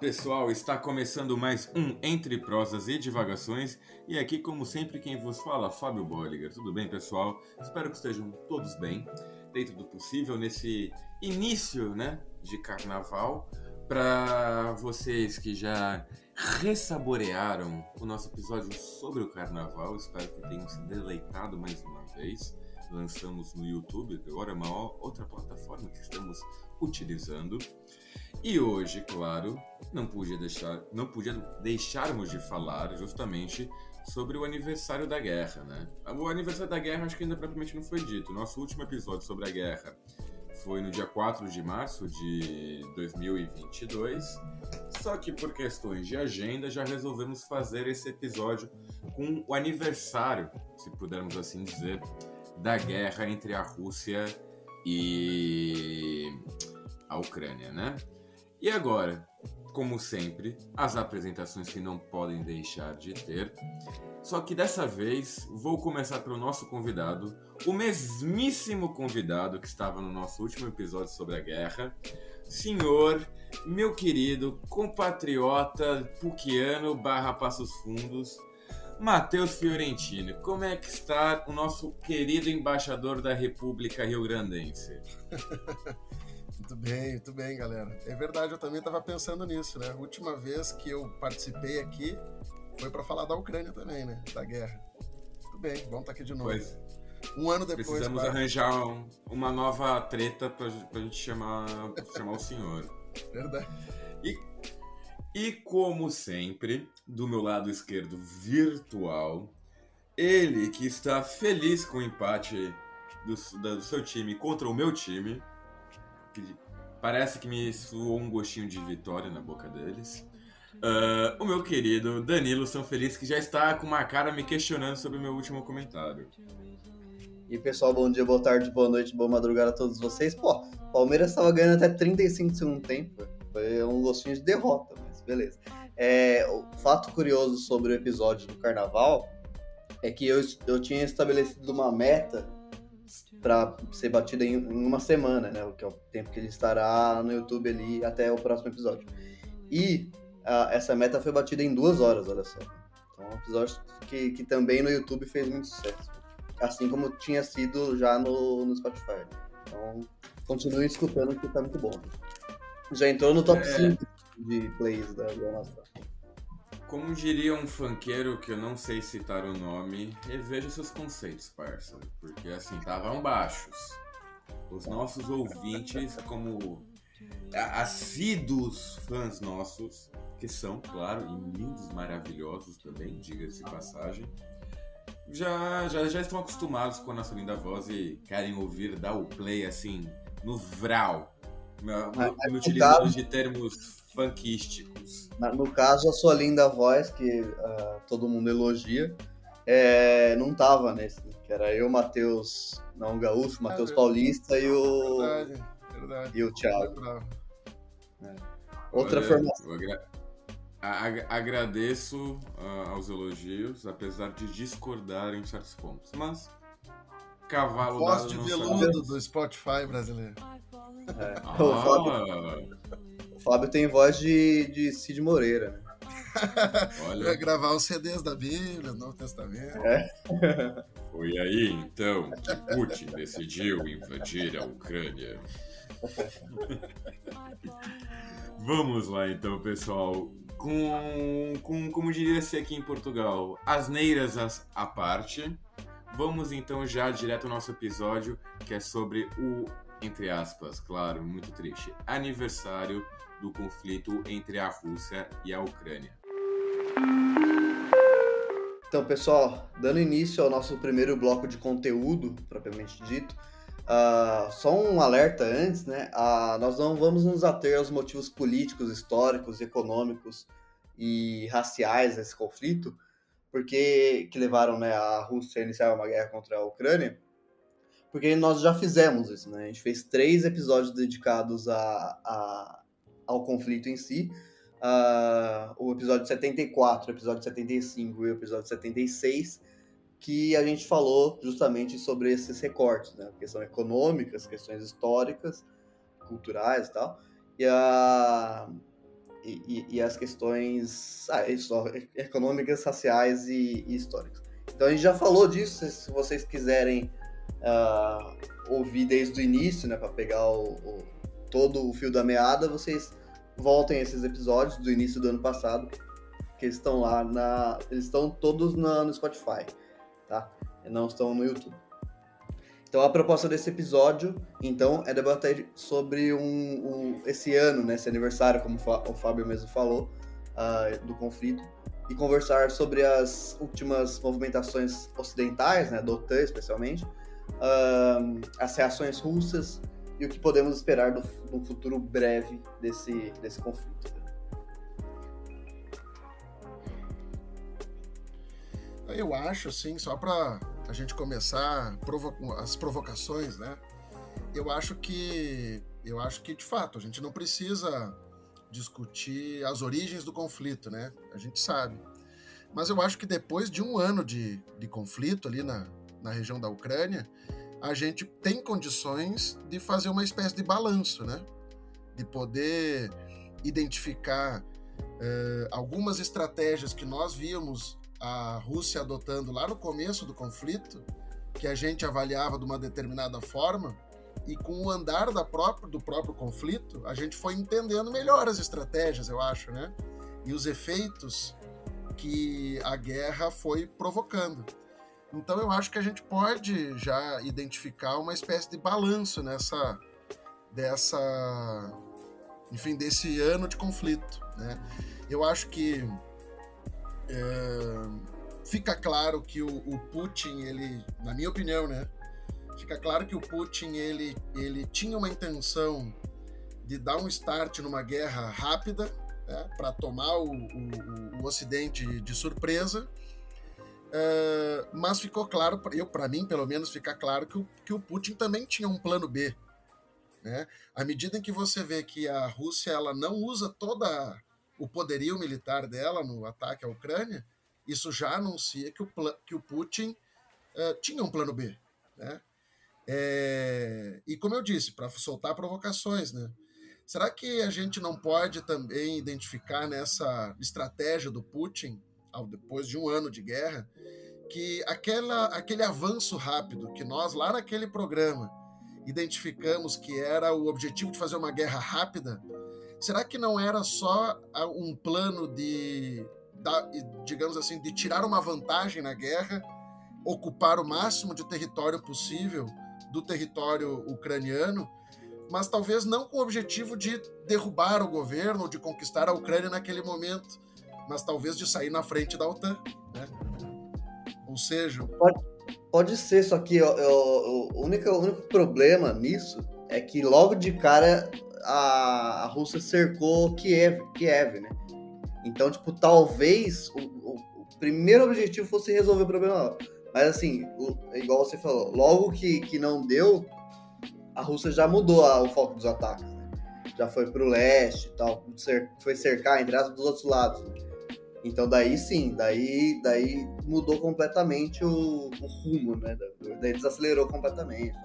Pessoal, está começando mais um Entre Prosas e Divagações e aqui, como sempre, quem vos fala, Fábio Bolliger. Tudo bem, pessoal? Espero que estejam todos bem, dentro do possível, nesse início né, de carnaval. Para vocês que já ressaborearam o nosso episódio sobre o carnaval, espero que tenham se deleitado mais uma vez. Lançamos no YouTube, agora é uma outra plataforma que estamos utilizando. E hoje, claro, não podia deixar, não podia deixarmos de falar justamente sobre o aniversário da guerra, né? O aniversário da guerra acho que ainda propriamente não foi dito. Nosso último episódio sobre a guerra foi no dia 4 de março de 2022. Só que por questões de agenda já resolvemos fazer esse episódio com o aniversário, se pudermos assim dizer, da guerra entre a Rússia e a Ucrânia, né? E agora, como sempre, as apresentações que não podem deixar de ter. Só que dessa vez vou começar pelo nosso convidado, o mesmíssimo convidado que estava no nosso último episódio sobre a guerra, senhor, meu querido compatriota puquiano barra Passos Fundos, Matheus Fiorentino. Como é que está o nosso querido embaixador da República Rio Grandense? Muito bem, muito bem, galera. É verdade, eu também estava pensando nisso, né? A última vez que eu participei aqui foi para falar da Ucrânia também, né? Da guerra. Muito bem, vamos estar tá aqui de novo. Pois. Um ano depois. Precisamos arranjar um, uma nova treta para a gente chamar, chamar o senhor. Verdade. E, e como sempre, do meu lado esquerdo virtual, ele que está feliz com o empate do, do seu time contra o meu time, parece que me suou um gostinho de vitória na boca deles. Uh, o meu querido Danilo São Feliz, que já está com uma cara me questionando sobre o meu último comentário. E pessoal, bom dia, boa tarde, boa noite, boa madrugada a todos vocês. Pô, Palmeiras estava ganhando até 35 segundo tempo. Foi um gostinho de derrota, mas beleza. É, o fato curioso sobre o episódio do carnaval é que eu, eu tinha estabelecido uma meta para ser batida em, uma semana, né? O que é o tempo que ele estará no YouTube ali até o próximo episódio. E uh, essa meta foi batida em duas horas, olha só. Então, um episódio que, que também no YouTube fez muito sucesso. Assim como tinha sido já no, no Spotify. Então, continuem escutando que tá muito bom. Já entrou no top é... 5 de plays da, da nossa como diria um funkeiro que eu não sei citar o nome, reveja seus conceitos, parça. Porque assim, estavam baixos. Os nossos ouvintes, como assíduos fãs nossos, que são, claro, lindos, maravilhosos também, diga-se de passagem, já, já, já estão acostumados com a nossa linda voz e querem ouvir dar o play assim, no vral. Utilizando de termos funkísticos. No caso, a sua linda voz, que uh, todo mundo elogia, é, não tava nesse, que era eu, Matheus, não Gaúcho, Matheus é, Paulista e o. Verdade, verdade. E o Thiago. É. Outra Olha, formação. Agra agradeço uh, aos elogios, apesar de discordar em certos pontos. Mas. Cavalo Voz de veludo do Spotify brasileiro. É. Ah. O Fábio tem voz de, de Cid Moreira, né? Olha. gravar os CDs da Bíblia, Novo Testamento. É. Foi aí então que Putin decidiu invadir a Ucrânia. Vamos lá então, pessoal. Com, com como diria-se aqui em Portugal, asneiras à parte. Vamos então já direto ao nosso episódio, que é sobre o, entre aspas, claro, muito triste, aniversário do conflito entre a Rússia e a Ucrânia. Então, pessoal, dando início ao nosso primeiro bloco de conteúdo, propriamente dito, uh, só um alerta antes, né? Uh, nós não vamos nos ater aos motivos políticos, históricos, econômicos e raciais desse conflito, porque que levaram né, a Rússia a iniciar uma guerra contra a Ucrânia, porque nós já fizemos isso, né? A gente fez três episódios dedicados a, a ao conflito em si. Uh, o episódio 74, o episódio 75 e o episódio 76, que a gente falou justamente sobre esses recortes, né? Questões econômicas, questões históricas, culturais e tal. E, uh, e, e, as questões ah, econômicas, raciais e, e, históricas. Então a gente já falou disso, se vocês quiserem uh, ouvir desde o início, né, para pegar o, o, todo o fio da meada, vocês voltem a esses episódios do início do ano passado, que eles estão lá na, eles estão todos na, no Spotify, tá? Não estão no YouTube. Então a proposta desse episódio, então, é debater sobre um, um esse ano, né, esse aniversário, como o Fábio mesmo falou, uh, do conflito, e conversar sobre as últimas movimentações ocidentais, né, da OTAN especialmente, uh, as reações russas e o que podemos esperar do, no futuro breve desse, desse conflito. Eu acho, assim, só para a gente começar provo as provocações, né? Eu acho que eu acho que de fato a gente não precisa discutir as origens do conflito, né? A gente sabe. Mas eu acho que depois de um ano de, de conflito ali na, na região da Ucrânia, a gente tem condições de fazer uma espécie de balanço, né? De poder identificar uh, algumas estratégias que nós víamos a Rússia adotando lá no começo do conflito, que a gente avaliava de uma determinada forma, e com o andar da própria, do próprio conflito, a gente foi entendendo melhor as estratégias, eu acho, né? E os efeitos que a guerra foi provocando. Então eu acho que a gente pode já identificar uma espécie de balanço nessa dessa enfim desse ano de conflito, né? Eu acho que é, fica claro que o, o, Putin, ele, na minha opinião, né? Fica claro que o Putin ele, ele tinha uma intenção de dar um start numa guerra rápida né, para tomar o, o, o, Ocidente de surpresa. É, mas ficou claro, eu para mim pelo menos fica claro que o, que o Putin também tinha um plano B. Né? À medida em que você vê que a Rússia ela não usa toda o poderio militar dela no ataque à Ucrânia, isso já anuncia que o, que o Putin uh, tinha um plano B. Né? É, e como eu disse, para soltar provocações, né? Será que a gente não pode também identificar nessa estratégia do Putin, depois de um ano de guerra, que aquela, aquele avanço rápido que nós lá naquele programa identificamos que era o objetivo de fazer uma guerra rápida, Será que não era só ah, um plano de, digamos assim, de tirar uma vantagem na guerra, ocupar o máximo de território possível do território ucraniano, mas talvez não com o objetivo de derrubar o governo ou de conquistar a Ucrânia naquele momento, mas talvez de sair na frente da OTAN, né? Ou seja, pode, pode ser, só que o, único, o único problema nisso é que logo de cara a, a Rússia cercou Kiev, Kiev, né? Então, tipo, talvez o, o, o primeiro objetivo fosse resolver o problema. Mas assim, o, igual você falou, logo que, que não deu, a Rússia já mudou a, o foco dos ataques. Né? Já foi pro leste e tal, foi cercar, entre aspas, dos outros lados. Né? Então daí sim, daí, daí mudou completamente o, o rumo, né? Daí desacelerou completamente.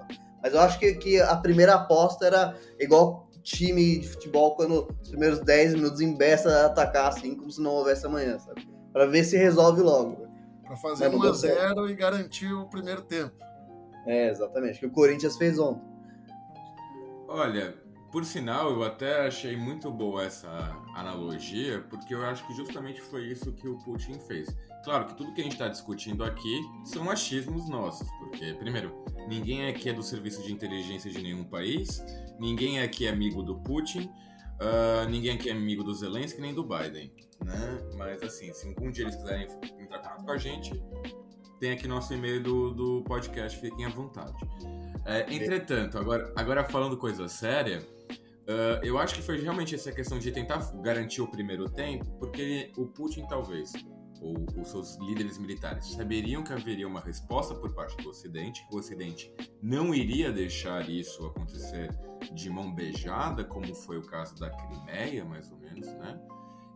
Mas eu acho que, que a primeira aposta era igual time de futebol quando os primeiros 10 minutos embeça a atacar assim, como se não houvesse amanhã, sabe? Pra ver se resolve logo. Pra fazer 1x0 e garantir o primeiro tempo. É, exatamente, que o Corinthians fez ontem. Olha, por sinal, eu até achei muito boa essa analogia, porque eu acho que justamente foi isso que o Putin fez. Claro que tudo que a gente está discutindo aqui são achismos nossos, porque, primeiro, ninguém aqui é do serviço de inteligência de nenhum país, ninguém aqui é amigo do Putin, uh, ninguém aqui é amigo do Zelensky nem do Biden, né? Mas, assim, se algum dia eles quiserem entrar em contato com a gente, tem aqui nosso e-mail do, do podcast, fiquem à vontade. É, entretanto, agora, agora falando coisa séria, uh, eu acho que foi realmente essa questão de tentar garantir o primeiro tempo, porque o Putin talvez ou os seus líderes militares saberiam que haveria uma resposta por parte do Ocidente, que o Ocidente não iria deixar isso acontecer de mão beijada, como foi o caso da Crimeia, mais ou menos, né?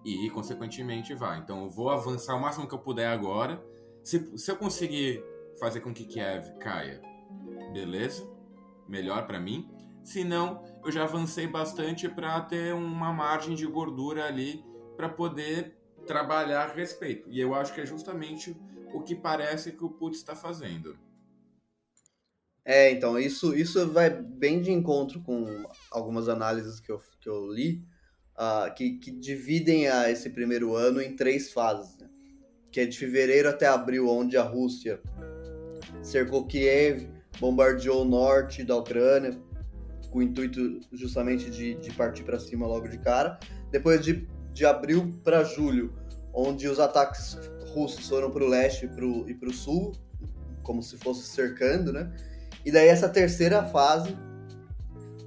E, consequentemente, vai. Então, eu vou avançar o máximo que eu puder agora. Se, se eu conseguir fazer com que Kiev caia, beleza, melhor para mim. Se não, eu já avancei bastante para ter uma margem de gordura ali para poder trabalhar a respeito. E eu acho que é justamente o que parece que o Putz está fazendo. É, então, isso, isso vai bem de encontro com algumas análises que eu, que eu li, uh, que, que dividem a, esse primeiro ano em três fases. Né? Que é de fevereiro até abril, onde a Rússia cercou Kiev, bombardeou o norte da Ucrânia, com o intuito justamente de, de partir para cima logo de cara. Depois de, de abril para julho, onde os ataques russos foram para o leste e para o sul, como se fosse cercando, né? E daí essa terceira fase,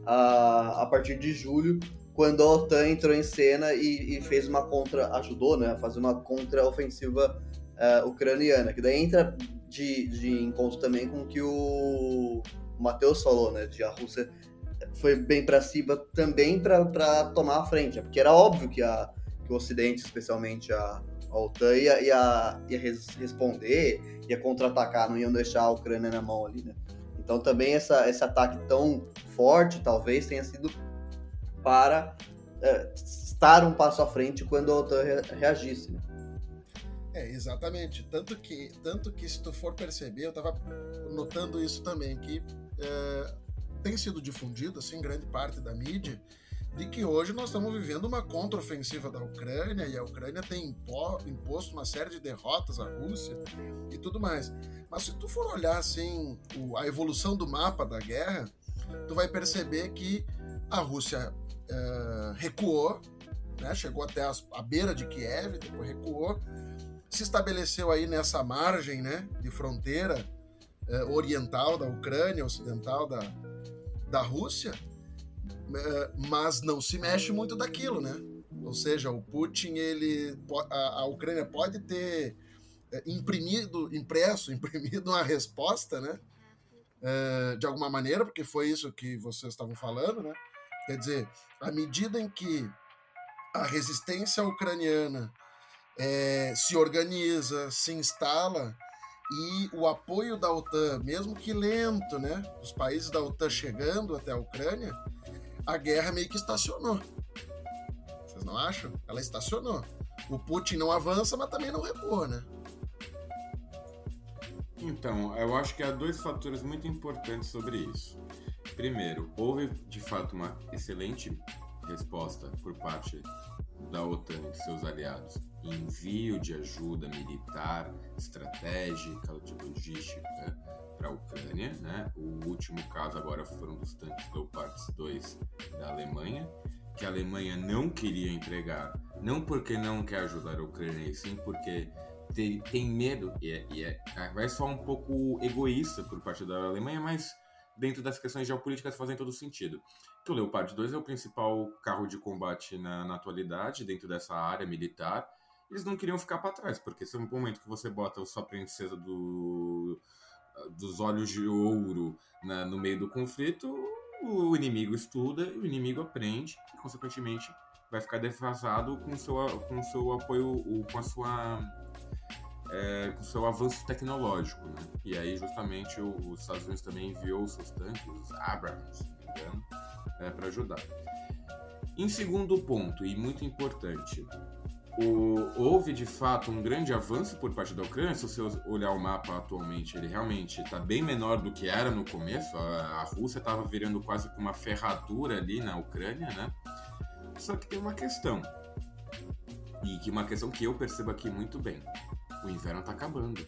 a, a partir de julho, quando a OTAN entrou em cena e, e fez uma contra, ajudou, né, a fazer uma contra-ofensiva uh, ucraniana, que daí entra de, de encontro também com o que o, Matheus falou, né, de a Rússia foi bem para cima também para tomar a frente, porque era óbvio que, a, que o Ocidente, especialmente a, a OTAN, ia, ia, ia responder, ia contra-atacar, não iam deixar a Ucrânia na mão ali, né? Então também essa, esse ataque tão forte talvez tenha sido para é, estar um passo à frente quando a OTAN reagisse. Né? É, exatamente. Tanto que, tanto que se tu for perceber, eu estava notando isso também, que é, tem sido difundido, assim, grande parte da mídia, de que hoje nós estamos vivendo uma contraofensiva da Ucrânia e a Ucrânia tem imposto uma série de derrotas à Rússia e tudo mais. Mas se tu for olhar assim a evolução do mapa da guerra, tu vai perceber que a Rússia uh, recuou, né, chegou até as, a beira de Kiev, depois recuou, se estabeleceu aí nessa margem né, de fronteira uh, oriental da Ucrânia, ocidental da, da Rússia, é, mas não se mexe muito daquilo, né? Ou seja, o Putin, ele, a, Ucrânia pode ter é, imprimido, impresso, imprimido uma resposta, né? É, de alguma maneira, porque foi isso que vocês estavam falando, né? Quer dizer, à medida em que a resistência ucraniana é, se organiza, se instala e o apoio da OTAN, mesmo que lento, né? Os países da OTAN chegando até a Ucrânia, a guerra meio que estacionou. Vocês não acham? Ela estacionou. O Putin não avança, mas também não recua, né? Então, eu acho que há dois fatores muito importantes sobre isso. Primeiro, houve de fato uma excelente resposta por parte da OTAN e seus aliados envio de ajuda militar, estratégica, de logística para a Ucrânia. Né? O último caso agora foram dos tanques Leopard 2 da Alemanha, que a Alemanha não queria entregar, não porque não quer ajudar a Ucrânia, e sim porque tem, tem medo, e, é, e é, vai só um pouco egoísta por parte da Alemanha, mas dentro das questões geopolíticas fazem todo sentido. Que o Leopard 2 é o principal carro de combate na, na atualidade, dentro dessa área militar, eles não queriam ficar para trás, porque se é um momento que você bota sua princesa do, dos olhos de ouro na, no meio do conflito, o inimigo estuda, o inimigo aprende e, consequentemente, vai ficar defasado com o seu, com o seu apoio, com a sua é, com o seu avanço tecnológico, né? E aí, justamente, os Estados Unidos também enviou seus tanques, os Abrams, é, para ajudar. Em segundo ponto, e muito importante, o, houve de fato um grande avanço por parte da Ucrânia. Se você olhar o mapa atualmente, ele realmente está bem menor do que era no começo. A, a Rússia estava virando quase que uma ferradura ali na Ucrânia, né? Só que tem uma questão, e que uma questão que eu percebo aqui muito bem: o inverno está acabando.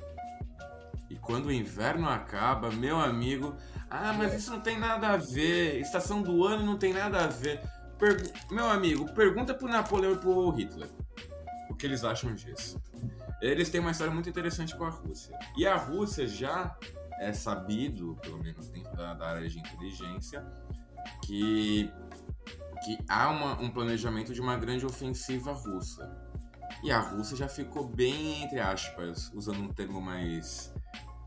E quando o inverno acaba, meu amigo, ah, mas isso não tem nada a ver, estação do ano não tem nada a ver. Per... Meu amigo, pergunta pro Napoleão e pro Hitler o que eles acham disso. Eles têm uma história muito interessante com a Rússia. E a Rússia já é sabido, pelo menos dentro da, da área de inteligência, que, que há uma, um planejamento de uma grande ofensiva russa. E a Rússia já ficou bem, entre aspas, usando um termo mais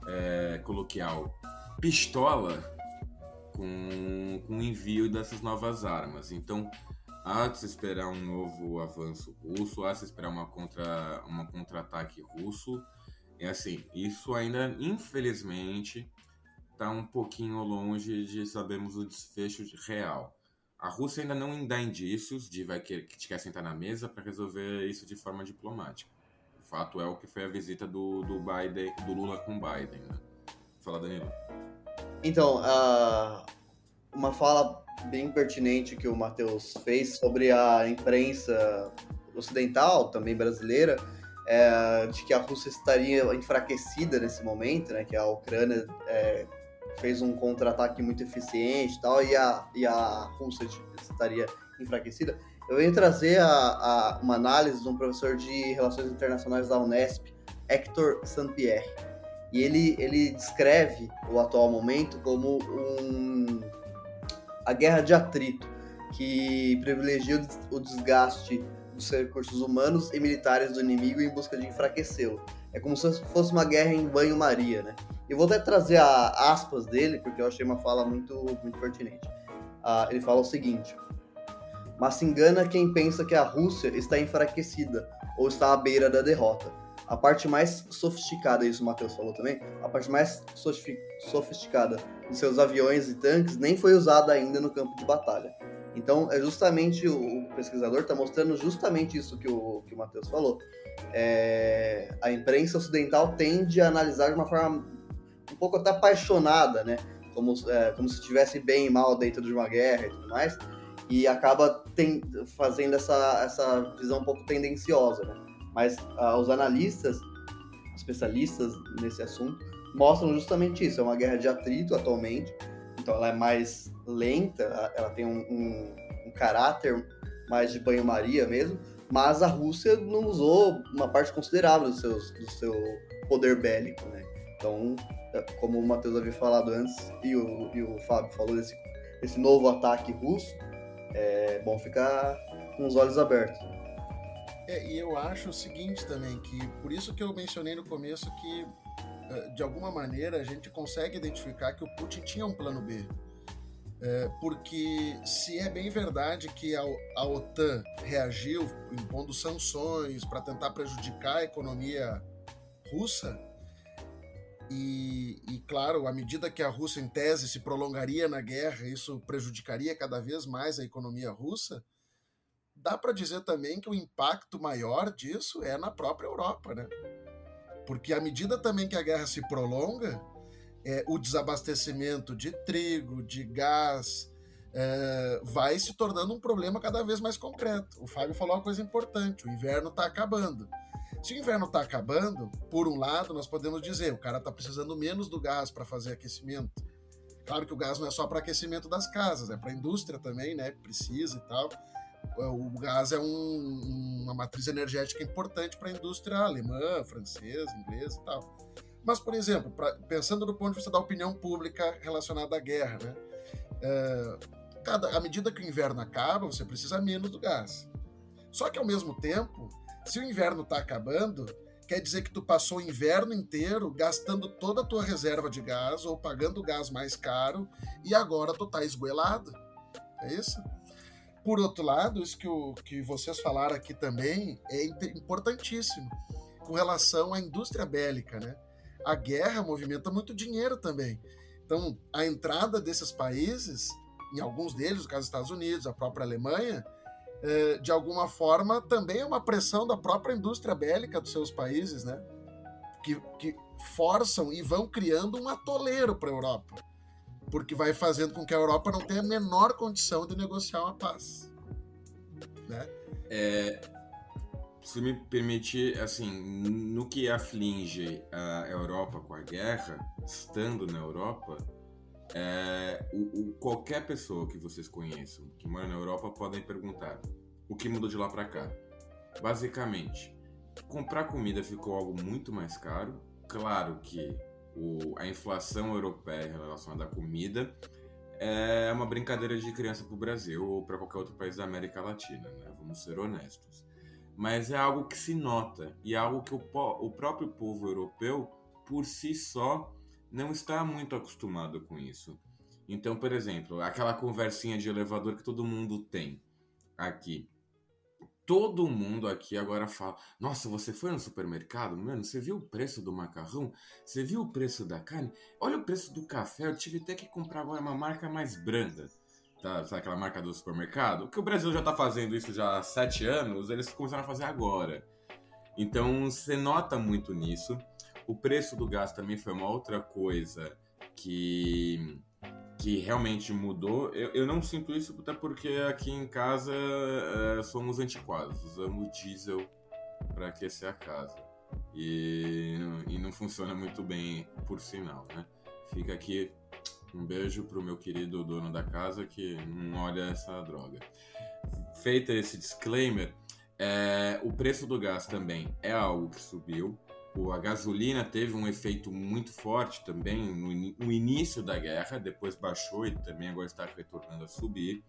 é, coloquial, pistola com, com o envio dessas novas armas. Então, há de se esperar um novo avanço russo, há de se esperar uma contra uma contra-ataque russo. É assim, isso ainda, infelizmente, está um pouquinho longe de sabermos o desfecho real. A Rússia ainda não dá indícios de vai que, que quer sentar na mesa para resolver isso de forma diplomática. O fato é o que foi a visita do, do Biden, do Lula com Biden. Né? Fala, Danilo. Então, uh, uma fala bem pertinente que o Matheus fez sobre a imprensa ocidental, também brasileira, é, de que a Rússia estaria enfraquecida nesse momento, né, que a Ucrânia é, fez um contra-ataque muito eficiente e tal, e a, e a Rússia estaria enfraquecida. Eu venho trazer a, a, uma análise de um professor de Relações Internacionais da Unesp, Hector Saint-Pierre. E ele, ele descreve o atual momento como um, a guerra de atrito, que privilegia o desgaste dos recursos humanos e militares do inimigo em busca de enfraquecê-lo. É como se fosse uma guerra em banho-maria, né? E vou até trazer a aspas dele, porque eu achei uma fala muito, muito pertinente. Ah, ele fala o seguinte: Mas se engana quem pensa que a Rússia está enfraquecida ou está à beira da derrota. A parte mais sofisticada, isso o Matheus falou também, a parte mais sofisticada de seus aviões e tanques nem foi usada ainda no campo de batalha. Então, é justamente o, o pesquisador está mostrando justamente isso que o, que o Matheus falou. É, a imprensa ocidental tende a analisar de uma forma um pouco até apaixonada, né? Como, é, como se estivesse bem e mal dentro de uma guerra e tudo mais, e acaba tem, fazendo essa, essa visão um pouco tendenciosa, né? Mas ah, os analistas, especialistas nesse assunto, mostram justamente isso. É uma guerra de atrito atualmente, então ela é mais lenta, ela tem um, um, um caráter mais de banho-maria mesmo, mas a Rússia não usou uma parte considerável do, seus, do seu poder bélico, né? Então, é, como o Matheus havia falado antes e o, e o Fábio falou desse, desse novo ataque russo, é bom ficar com os olhos abertos. É, e eu acho o seguinte também, que por isso que eu mencionei no começo que, é, de alguma maneira, a gente consegue identificar que o Putin tinha um plano B. É, porque se é bem verdade que a, a OTAN reagiu impondo sanções para tentar prejudicar a economia russa, e, e, claro, à medida que a Rússia, em tese, se prolongaria na guerra, isso prejudicaria cada vez mais a economia russa, dá para dizer também que o impacto maior disso é na própria Europa, né? Porque à medida também que a guerra se prolonga, é, o desabastecimento de trigo, de gás, é, vai se tornando um problema cada vez mais concreto. O Fábio falou uma coisa importante: o inverno está acabando. Se o inverno está acabando, por um lado, nós podemos dizer o cara está precisando menos do gás para fazer aquecimento. Claro que o gás não é só para aquecimento das casas, é para a indústria também, né? Precisa e tal. O gás é um, uma matriz energética importante para a indústria alemã, francesa, inglesa e tal. Mas, por exemplo, pra, pensando do ponto de vista da opinião pública relacionada à guerra, né? É, cada, à medida que o inverno acaba, você precisa menos do gás. Só que, ao mesmo tempo, se o inverno está acabando, quer dizer que tu passou o inverno inteiro gastando toda a tua reserva de gás ou pagando gás mais caro e agora tu tá esgoelado. É isso? Por outro lado, isso que, o, que vocês falaram aqui também é importantíssimo com relação à indústria bélica, né? a guerra movimenta muito dinheiro também. Então, a entrada desses países, em alguns deles, no caso dos Estados Unidos, a própria Alemanha, é, de alguma forma também é uma pressão da própria indústria bélica dos seus países, né? Que, que forçam e vão criando um atoleiro para a Europa, porque vai fazendo com que a Europa não tenha a menor condição de negociar uma paz, né? É, se me permitir, assim, no que aflige a Europa com a guerra, estando na Europa, é, o, o, qualquer pessoa que vocês conheçam que mora na Europa podem perguntar o que mudou de lá para cá. Basicamente, comprar comida ficou algo muito mais caro. Claro que o, a inflação europeia relacionada à comida é uma brincadeira de criança para o Brasil ou para qualquer outro país da América Latina, né? Vamos ser honestos mas é algo que se nota e é algo que o, o próprio povo europeu, por si só, não está muito acostumado com isso. Então, por exemplo, aquela conversinha de elevador que todo mundo tem aqui. Todo mundo aqui agora fala: Nossa, você foi no supermercado? Mano, você viu o preço do macarrão? Você viu o preço da carne? Olha o preço do café. Eu tive até que comprar agora uma marca mais branda. Tá, sabe aquela marca do supermercado? Que o Brasil já tá fazendo isso já há sete anos, eles começaram a fazer agora. Então você nota muito nisso. O preço do gás também foi uma outra coisa que que realmente mudou. Eu, eu não sinto isso até porque aqui em casa é, somos antiquados, usamos diesel para aquecer a casa. E, e não funciona muito bem, por sinal, né? Fica aqui um beijo pro meu querido dono da casa que não olha essa droga. Feita esse disclaimer, é, o preço do gás também é algo que subiu a gasolina teve um efeito muito forte também no, no, início da guerra, depois baixou e também agora está retornando a subir.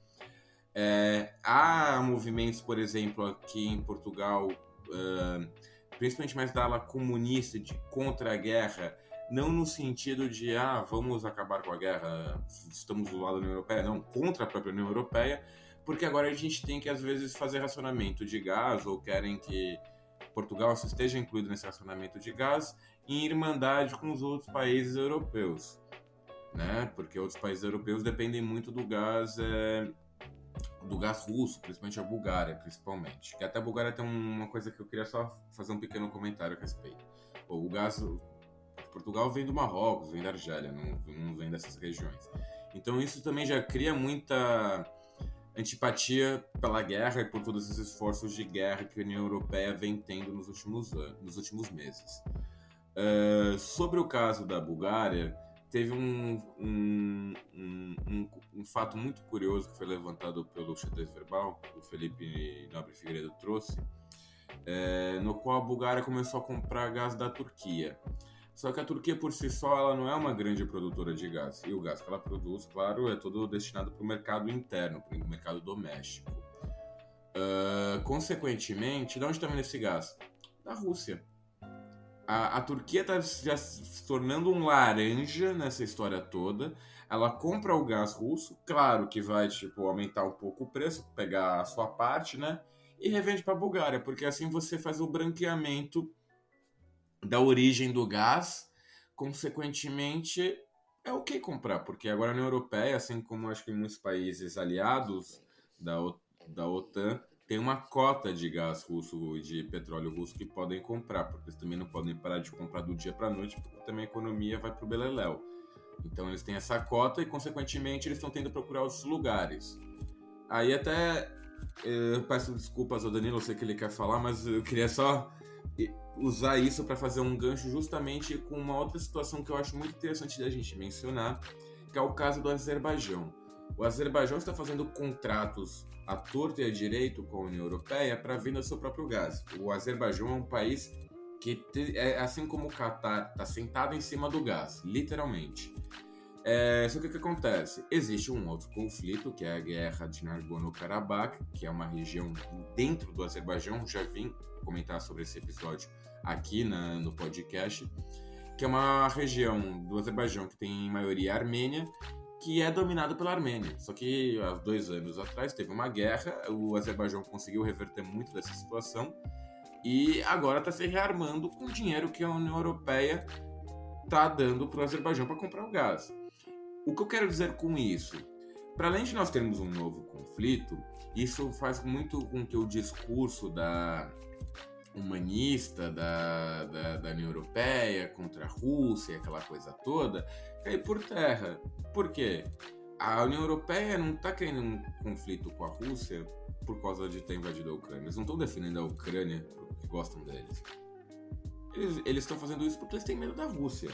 É, há movimentos, por exemplo, aqui em Portugal, uh, principalmente mais da ala comunista, de contra a guerra, não no sentido de, ah, vamos acabar com a guerra, estamos do lado da União Europeia, não, contra a própria União Europeia, porque agora a gente tem que, às vezes, fazer racionamento de gás ou querem que Portugal esteja incluído nesse racionamento de gás em irmandade com os outros países europeus, né? Porque outros países europeus dependem muito do gás é, do gás russo, principalmente a Bulgária, principalmente. Que até a Bulgária tem uma coisa que eu queria só fazer um pequeno comentário a respeito. O gás Portugal vem do Marrocos, vem da Argélia, não, não vem dessas regiões. Então isso também já cria muita antipatia pela guerra e por todos os esforços de guerra que a União Europeia vem tendo nos últimos anos, nos últimos meses. Uh, sobre o caso da Bulgária, teve um, um, um, um, fato muito curioso que foi levantado pelo xadrez verbal, que o Felipe Nobre Figueiredo trouxe, é, no qual a Bulgária começou a comprar gás da Turquia. Só que a Turquia por si só ela não é uma grande produtora de gás. E o gás que ela produz, claro, é todo destinado para o mercado interno, para o mercado doméstico. Uh, consequentemente, de onde está vindo esse gás? Da Rússia. A, a Turquia está já se tornando um laranja nessa história toda. Ela compra o gás russo, claro que vai tipo aumentar um pouco o preço, pegar a sua parte, né? E revende para a Bulgária, porque assim você faz o branqueamento da origem do gás, consequentemente, é o que comprar, porque agora a União Europeia, assim como acho que muitos países aliados da, da OTAN, tem uma cota de gás russo e de petróleo russo que podem comprar, porque eles também não podem parar de comprar do dia para a noite, porque também a economia vai para o beleléu. Então eles têm essa cota e, consequentemente, eles estão tendo que procurar outros lugares. Aí até eu peço desculpas ao Danilo, eu sei que ele quer falar, mas eu queria só usar isso para fazer um gancho justamente com uma outra situação que eu acho muito interessante da gente mencionar, que é o caso do Azerbaijão. O Azerbaijão está fazendo contratos à torta e à direito com a União Europeia para venda do seu próprio gás. O Azerbaijão é um país que, é, assim como o Catar, está sentado em cima do gás, literalmente. É, só que o que acontece? Existe um outro conflito, que é a guerra de Nagorno-Karabakh, que é uma região dentro do Azerbaijão. Já vim comentar sobre esse episódio aqui na, no podcast, que é uma região do Azerbaijão que tem maioria armênia, que é dominado pela Armênia. Só que há dois anos atrás teve uma guerra, o Azerbaijão conseguiu reverter muito dessa situação e agora está se rearmando com o dinheiro que a União Europeia está dando para o Azerbaijão para comprar o gás. O que eu quero dizer com isso? Para além de nós termos um novo conflito, isso faz muito com que o discurso da humanista da, da, da, União Europeia contra a Rússia, aquela coisa toda, cair por terra. Por quê? A União Europeia não está querendo um conflito com a Rússia por causa de ter invadido a Ucrânia. Eles não estão defendendo a Ucrânia porque gostam deles. Eles estão fazendo isso porque eles têm medo da Rússia.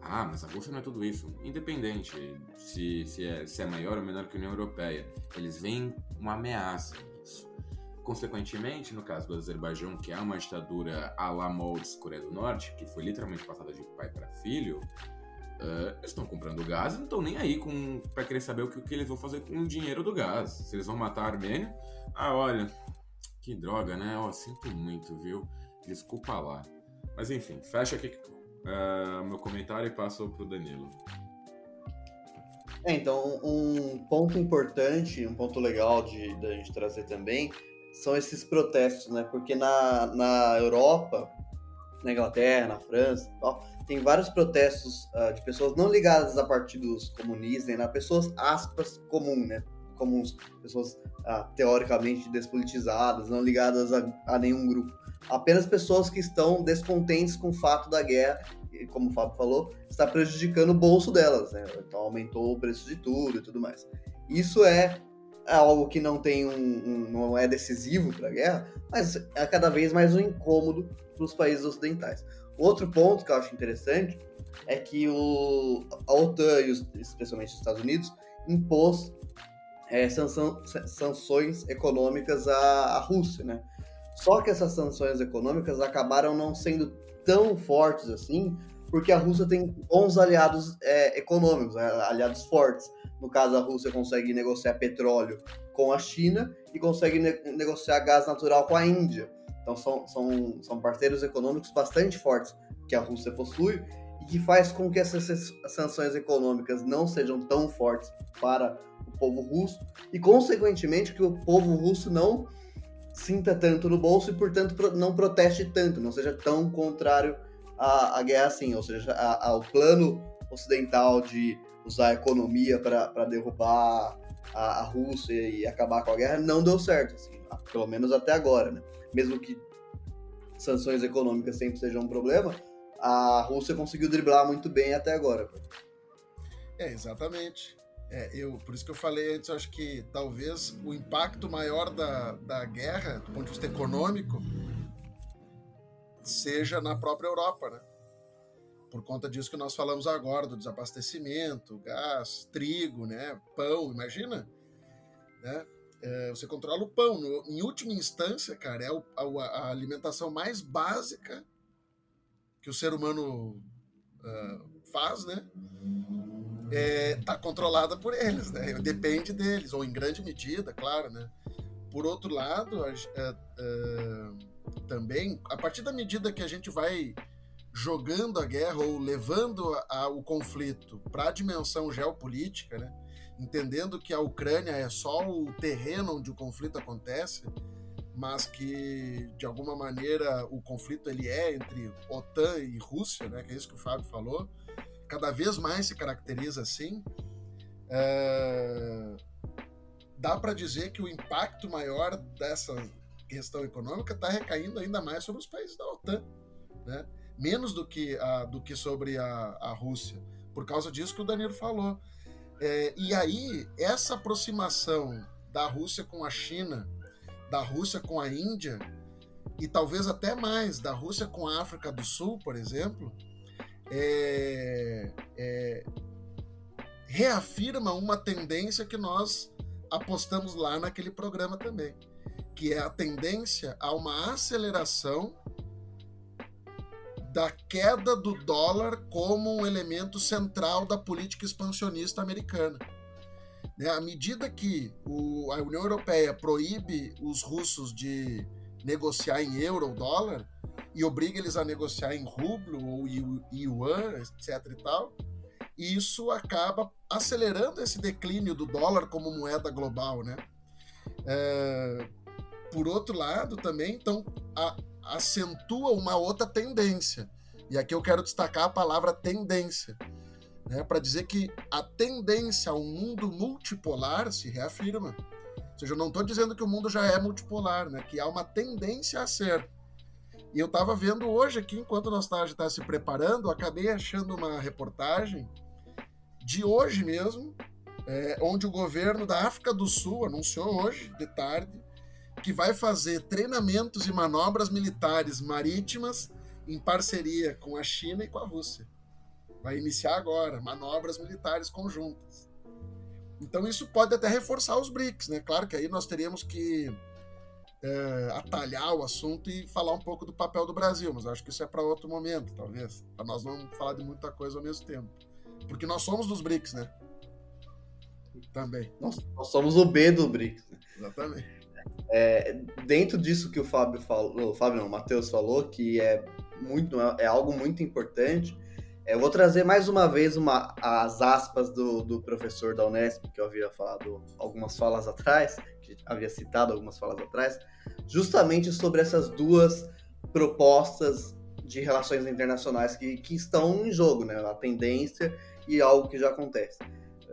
Ah, mas a Rússia não é tudo isso. Independente se, se, é, se é maior ou menor que a União Europeia, eles veem uma ameaça. Consequentemente, no caso do Azerbaijão, que é uma ditadura à la moldes Coreia do Norte, que foi literalmente passada de pai para filho, uh, eles estão comprando gás e não estão nem aí com para querer saber o que, o que, eles vão fazer com o dinheiro do gás. Se eles vão matar a Armênia, ah, olha, que droga, né? Oh, sinto muito, viu? Desculpa lá. Mas enfim, fecha aqui uh, meu comentário e passo o Danilo. É, então, um ponto importante, um ponto legal de, de a gente trazer também são esses protestos, né? Porque na, na Europa, na Inglaterra, na França tal, tem vários protestos uh, de pessoas não ligadas a partidos comunistas, né? Pessoas, aspas, comum, né? Comuns, pessoas uh, teoricamente despolitizadas, não ligadas a, a nenhum grupo. Apenas pessoas que estão descontentes com o fato da guerra e, como o Fábio falou, está prejudicando o bolso delas, né? Então aumentou o preço de tudo e tudo mais. Isso é algo que não tem um, um não é decisivo para a guerra, mas é cada vez mais um incômodo para os países ocidentais. Outro ponto que eu acho interessante é que o, a OTAN e os, especialmente os Estados Unidos impôs é, sanções econômicas à, à Rússia, né? Só que essas sanções econômicas acabaram não sendo tão fortes assim, porque a Rússia tem bons aliados é, econômicos, né? aliados fortes. No caso, a Rússia consegue negociar petróleo com a China e consegue ne negociar gás natural com a Índia. Então são, são, são parceiros econômicos bastante fortes que a Rússia possui e que faz com que essas sanções econômicas não sejam tão fortes para o povo russo e, consequentemente, que o povo russo não sinta tanto no bolso e, portanto, não proteste tanto, não seja tão contrário à, à guerra assim, ou seja, ao plano ocidental de usar a economia para derrubar a, a, Rússia e acabar com a guerra não deu certo, assim, pelo menos até agora, né? Mesmo que sanções econômicas sempre sejam um problema, a Rússia conseguiu driblar muito bem até agora. É, exatamente. É, eu, por isso que eu falei antes, eu acho que talvez o impacto maior da, da guerra, do ponto de vista econômico, seja na própria Europa, né? Por conta disso que nós falamos agora, do desabastecimento, gás, trigo, né? Pão, imagina, né? É, você controla o pão. No, em última instância, cara, é o, a, a, alimentação mais básica que o ser humano uh, faz, né? é, tá controlada por eles, né? Depende deles, ou em grande medida, claro, né? Por outro lado, a, a, a, também, a partir da medida que a gente vai jogando a guerra ou levando o conflito para a dimensão geopolítica, né? entendendo que a Ucrânia é só o terreno onde o conflito acontece, mas que de alguma maneira o conflito ele é entre OTAN e Rússia, né? que é isso que o Fábio falou, cada vez mais se caracteriza assim, é... dá para dizer que o impacto maior dessa questão econômica está recaindo ainda mais sobre os países da OTAN, né? Menos do que, a, do que sobre a, a Rússia, por causa disso que o Danilo falou. É, e aí, essa aproximação da Rússia com a China, da Rússia com a Índia, e talvez até mais da Rússia com a África do Sul, por exemplo, é, é, reafirma uma tendência que nós apostamos lá naquele programa também, que é a tendência a uma aceleração da queda do dólar como um elemento central da política expansionista americana. Né, à medida que o, a União Europeia proíbe os russos de negociar em euro ou dólar, e obriga eles a negociar em rublo ou yuan, etc e tal. Isso acaba acelerando esse declínio do dólar como moeda global, né? É, por outro lado, também, então, a, acentua uma outra tendência. E aqui eu quero destacar a palavra tendência, né, para dizer que a tendência ao mundo multipolar se reafirma. Ou seja, eu não estou dizendo que o mundo já é multipolar, né, que há uma tendência a ser. E eu estava vendo hoje aqui, enquanto nós estávamos se preparando, acabei achando uma reportagem de hoje mesmo, é, onde o governo da África do Sul anunciou hoje, de tarde, que vai fazer treinamentos e manobras militares marítimas em parceria com a China e com a Rússia. Vai iniciar agora manobras militares conjuntas. Então isso pode até reforçar os BRICS, né? Claro que aí nós teríamos que é, atalhar o assunto e falar um pouco do papel do Brasil, mas acho que isso é para outro momento, talvez, para nós não falar de muita coisa ao mesmo tempo. Porque nós somos dos BRICS, né? Também. Nós, nós somos o B do BRICS. Exatamente. É, dentro disso que o Fábio falou, o Fábio não, o Matheus falou, que é muito é algo muito importante, É, eu vou trazer mais uma vez uma, as aspas do, do professor da Unesp, que eu havia falado algumas falas atrás, que havia citado algumas falas atrás, justamente sobre essas duas propostas de relações internacionais que, que estão em jogo, né? A tendência e algo que já acontece.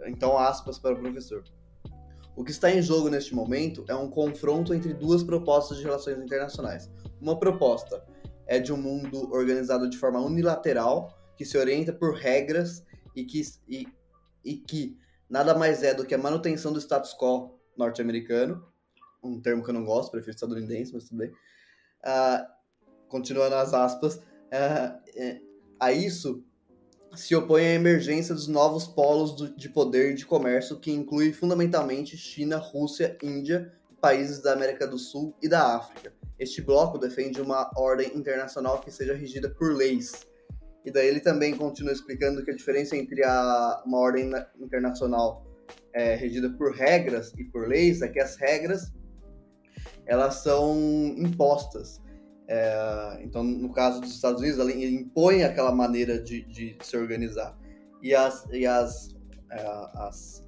Então, aspas para o professor. O que está em jogo neste momento é um confronto entre duas propostas de relações internacionais. Uma proposta é de um mundo organizado de forma unilateral, que se orienta por regras e que, e, e que nada mais é do que a manutenção do status quo norte-americano, um termo que eu não gosto, prefiro estadunidense, mas tudo bem. Uh, continuando as aspas, uh, a isso se opõe à emergência dos novos polos de poder e de comércio, que inclui fundamentalmente China, Rússia, Índia, países da América do Sul e da África. Este bloco defende uma ordem internacional que seja regida por leis. E daí ele também continua explicando que a diferença entre a, uma ordem internacional é, regida por regras e por leis é que as regras elas são impostas é, então, no caso dos Estados Unidos, ela impõe aquela maneira de, de se organizar. E as, e as, é, as,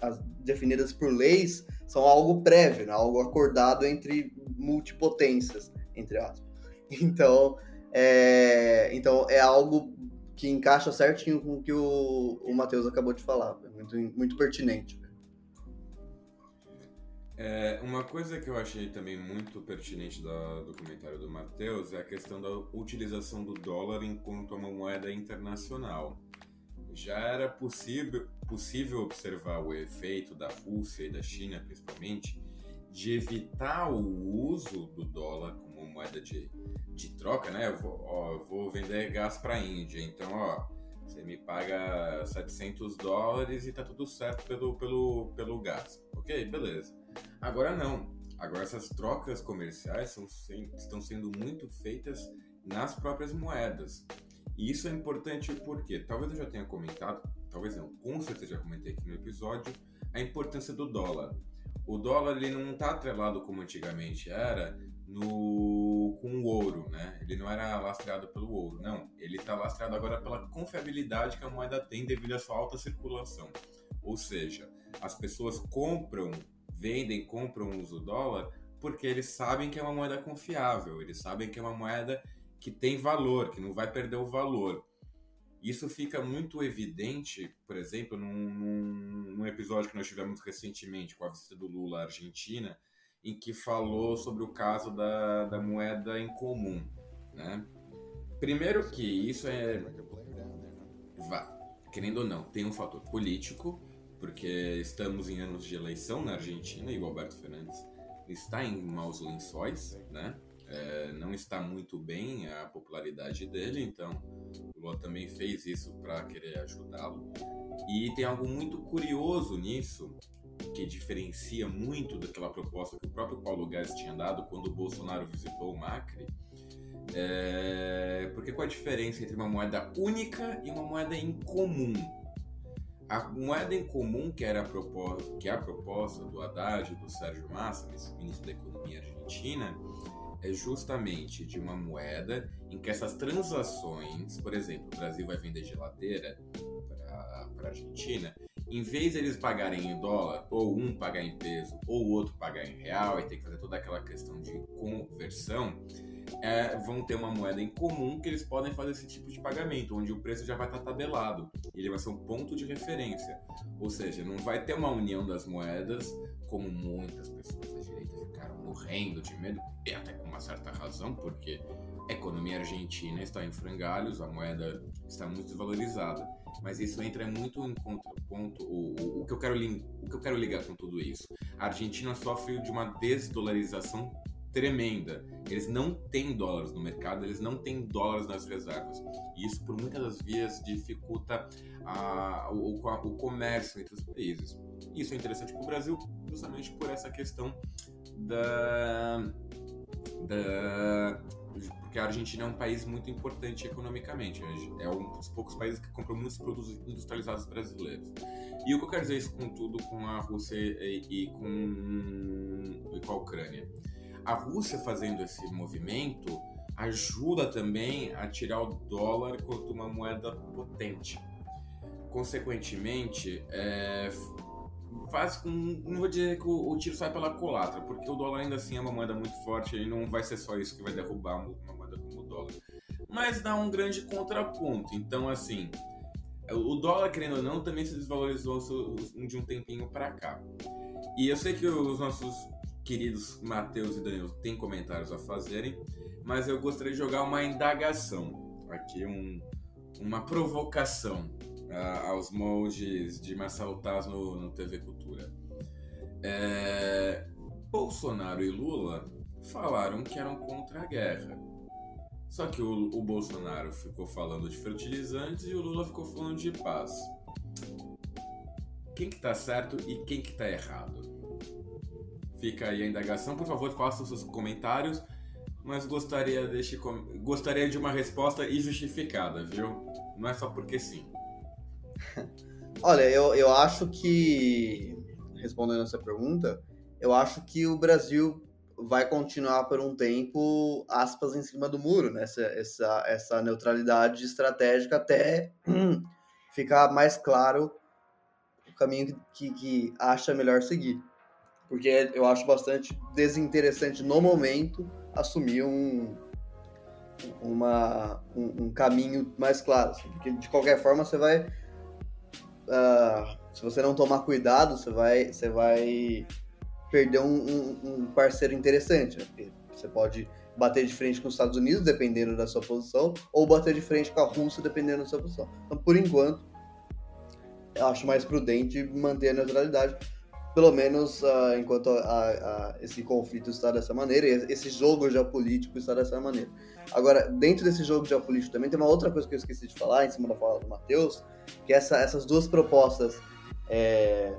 as, definidas por leis são algo prévio, né? algo acordado entre multipotências, entre aspas. Então, é, então é algo que encaixa certinho com o que o, o Matheus acabou de falar. Muito, muito pertinente. É, uma coisa que eu achei também muito pertinente do, do comentário do Matheus é a questão da utilização do dólar enquanto uma moeda internacional. Já era possível, possível observar o efeito da Rússia e da China, principalmente, de evitar o uso do dólar como moeda de, de troca, né? Eu vou, ó, eu vou vender gás para a Índia, então, ó, você me paga 700 dólares e tá tudo certo pelo, pelo, pelo gás. Ok, beleza. Agora não. Agora essas trocas comerciais são, estão sendo muito feitas nas próprias moedas. E isso é importante porque, talvez eu já tenha comentado, talvez não, com certeza já comentei aqui no episódio, a importância do dólar. O dólar ele não está atrelado como antigamente era no com o ouro, né? Ele não era lastreado pelo ouro, não. Ele está lastreado agora pela confiabilidade que a moeda tem devido à sua alta circulação. Ou seja, as pessoas compram vendem, compram, usam o dólar, porque eles sabem que é uma moeda confiável, eles sabem que é uma moeda que tem valor, que não vai perder o valor. Isso fica muito evidente, por exemplo, num, num, num episódio que nós tivemos recentemente com a visita do Lula à Argentina, em que falou sobre o caso da, da moeda em comum. Né? Primeiro que isso é. Vá, querendo ou não, tem um fator político, porque estamos em anos de eleição na Argentina e o Alberto Fernandes está em maus lençóis, né? É, não está muito bem a popularidade dele, então o Lula também fez isso para querer ajudá-lo. E tem algo muito curioso nisso, que diferencia muito daquela proposta que o próprio Paulo Guedes tinha dado quando o Bolsonaro visitou o Macri. É... Porque qual a diferença entre uma moeda única e uma moeda em comum? A moeda em comum, que, era a proposta, que é a proposta do Haddad e do Sérgio Massa, ministro da Economia argentina, é justamente de uma moeda em que essas transações, por exemplo, o Brasil vai vender geladeira para a Argentina, em vez de eles pagarem em dólar, ou um pagar em peso, ou o outro pagar em real, e ter que fazer toda aquela questão de conversão, é, vão ter uma moeda em comum que eles podem fazer esse tipo de pagamento, onde o preço já vai estar tabelado. Ele vai ser um ponto de referência. Ou seja, não vai ter uma união das moedas, como muitas pessoas da direita ficaram morrendo de medo, e até com uma certa razão, porque a economia argentina está em frangalhos, a moeda está muito desvalorizada. Mas isso entra muito em contraponto. O, o, o, que eu quero, o que eu quero ligar com tudo isso? A Argentina sofre de uma desdolarização tremenda. Eles não têm dólares no mercado, eles não têm dólares nas reservas. E isso, por muitas das vias, dificulta a, o, o, comércio entre os países. Isso é interessante para o Brasil, justamente por essa questão da, da. Porque a Argentina é um país muito importante economicamente. É um dos poucos países que compram muitos produtos industrializados brasileiros. E o que eu quero dizer isso com tudo com a Rússia e, e com, e com a Ucrânia? A Rússia fazendo esse movimento ajuda também a tirar o dólar quanto uma moeda potente. Consequentemente, é, faz com. Não vou dizer que o, o, tiro sai pela culatra, porque o dólar ainda assim é uma moeda muito forte e não vai ser só isso que vai derrubar uma moeda como o dólar. Mas dá um grande contraponto. Então, assim, o dólar, querendo ou não, também se desvalorizou de um tempinho para cá. E eu sei que os nossos queridos Matheus e Danilo têm comentários a fazerem, mas eu gostaria de jogar uma indagação aqui, um, uma provocação uh, aos moldes de Marcelo Taz no, no TV Cultura. É, Bolsonaro e Lula falaram que eram contra a guerra. Só que o, o Bolsonaro ficou falando de fertilizantes e o Lula ficou falando de paz. Quem que tá certo e quem que tá errado? Fica aí a indagação. Por favor, faça os seus comentários mas gostaria, deixe, gostaria de uma resposta e justificada, viu? Não é só porque sim. Olha, eu, eu acho que, respondendo essa pergunta, eu acho que o Brasil vai continuar por um tempo, aspas, em cima do muro, né? Essa, essa, essa neutralidade estratégica até ficar mais claro o caminho que, que acha melhor seguir. Porque eu acho bastante desinteressante no momento assumir um, uma, um, um caminho mais claro. Assim, porque de qualquer forma você vai. Uh, se você não tomar cuidado, você vai, você vai perder um, um, um parceiro interessante. Né? Você pode bater de frente com os Estados Unidos, dependendo da sua posição, ou bater de frente com a Rússia, dependendo da sua posição. Então, por enquanto, eu acho mais prudente manter a neutralidade pelo menos uh, enquanto a, a, esse conflito está dessa maneira, esse jogo geopolítico está dessa maneira. Agora, dentro desse jogo geopolítico também tem uma outra coisa que eu esqueci de falar, em cima da fala do Matheus, que é essa, essas duas propostas é,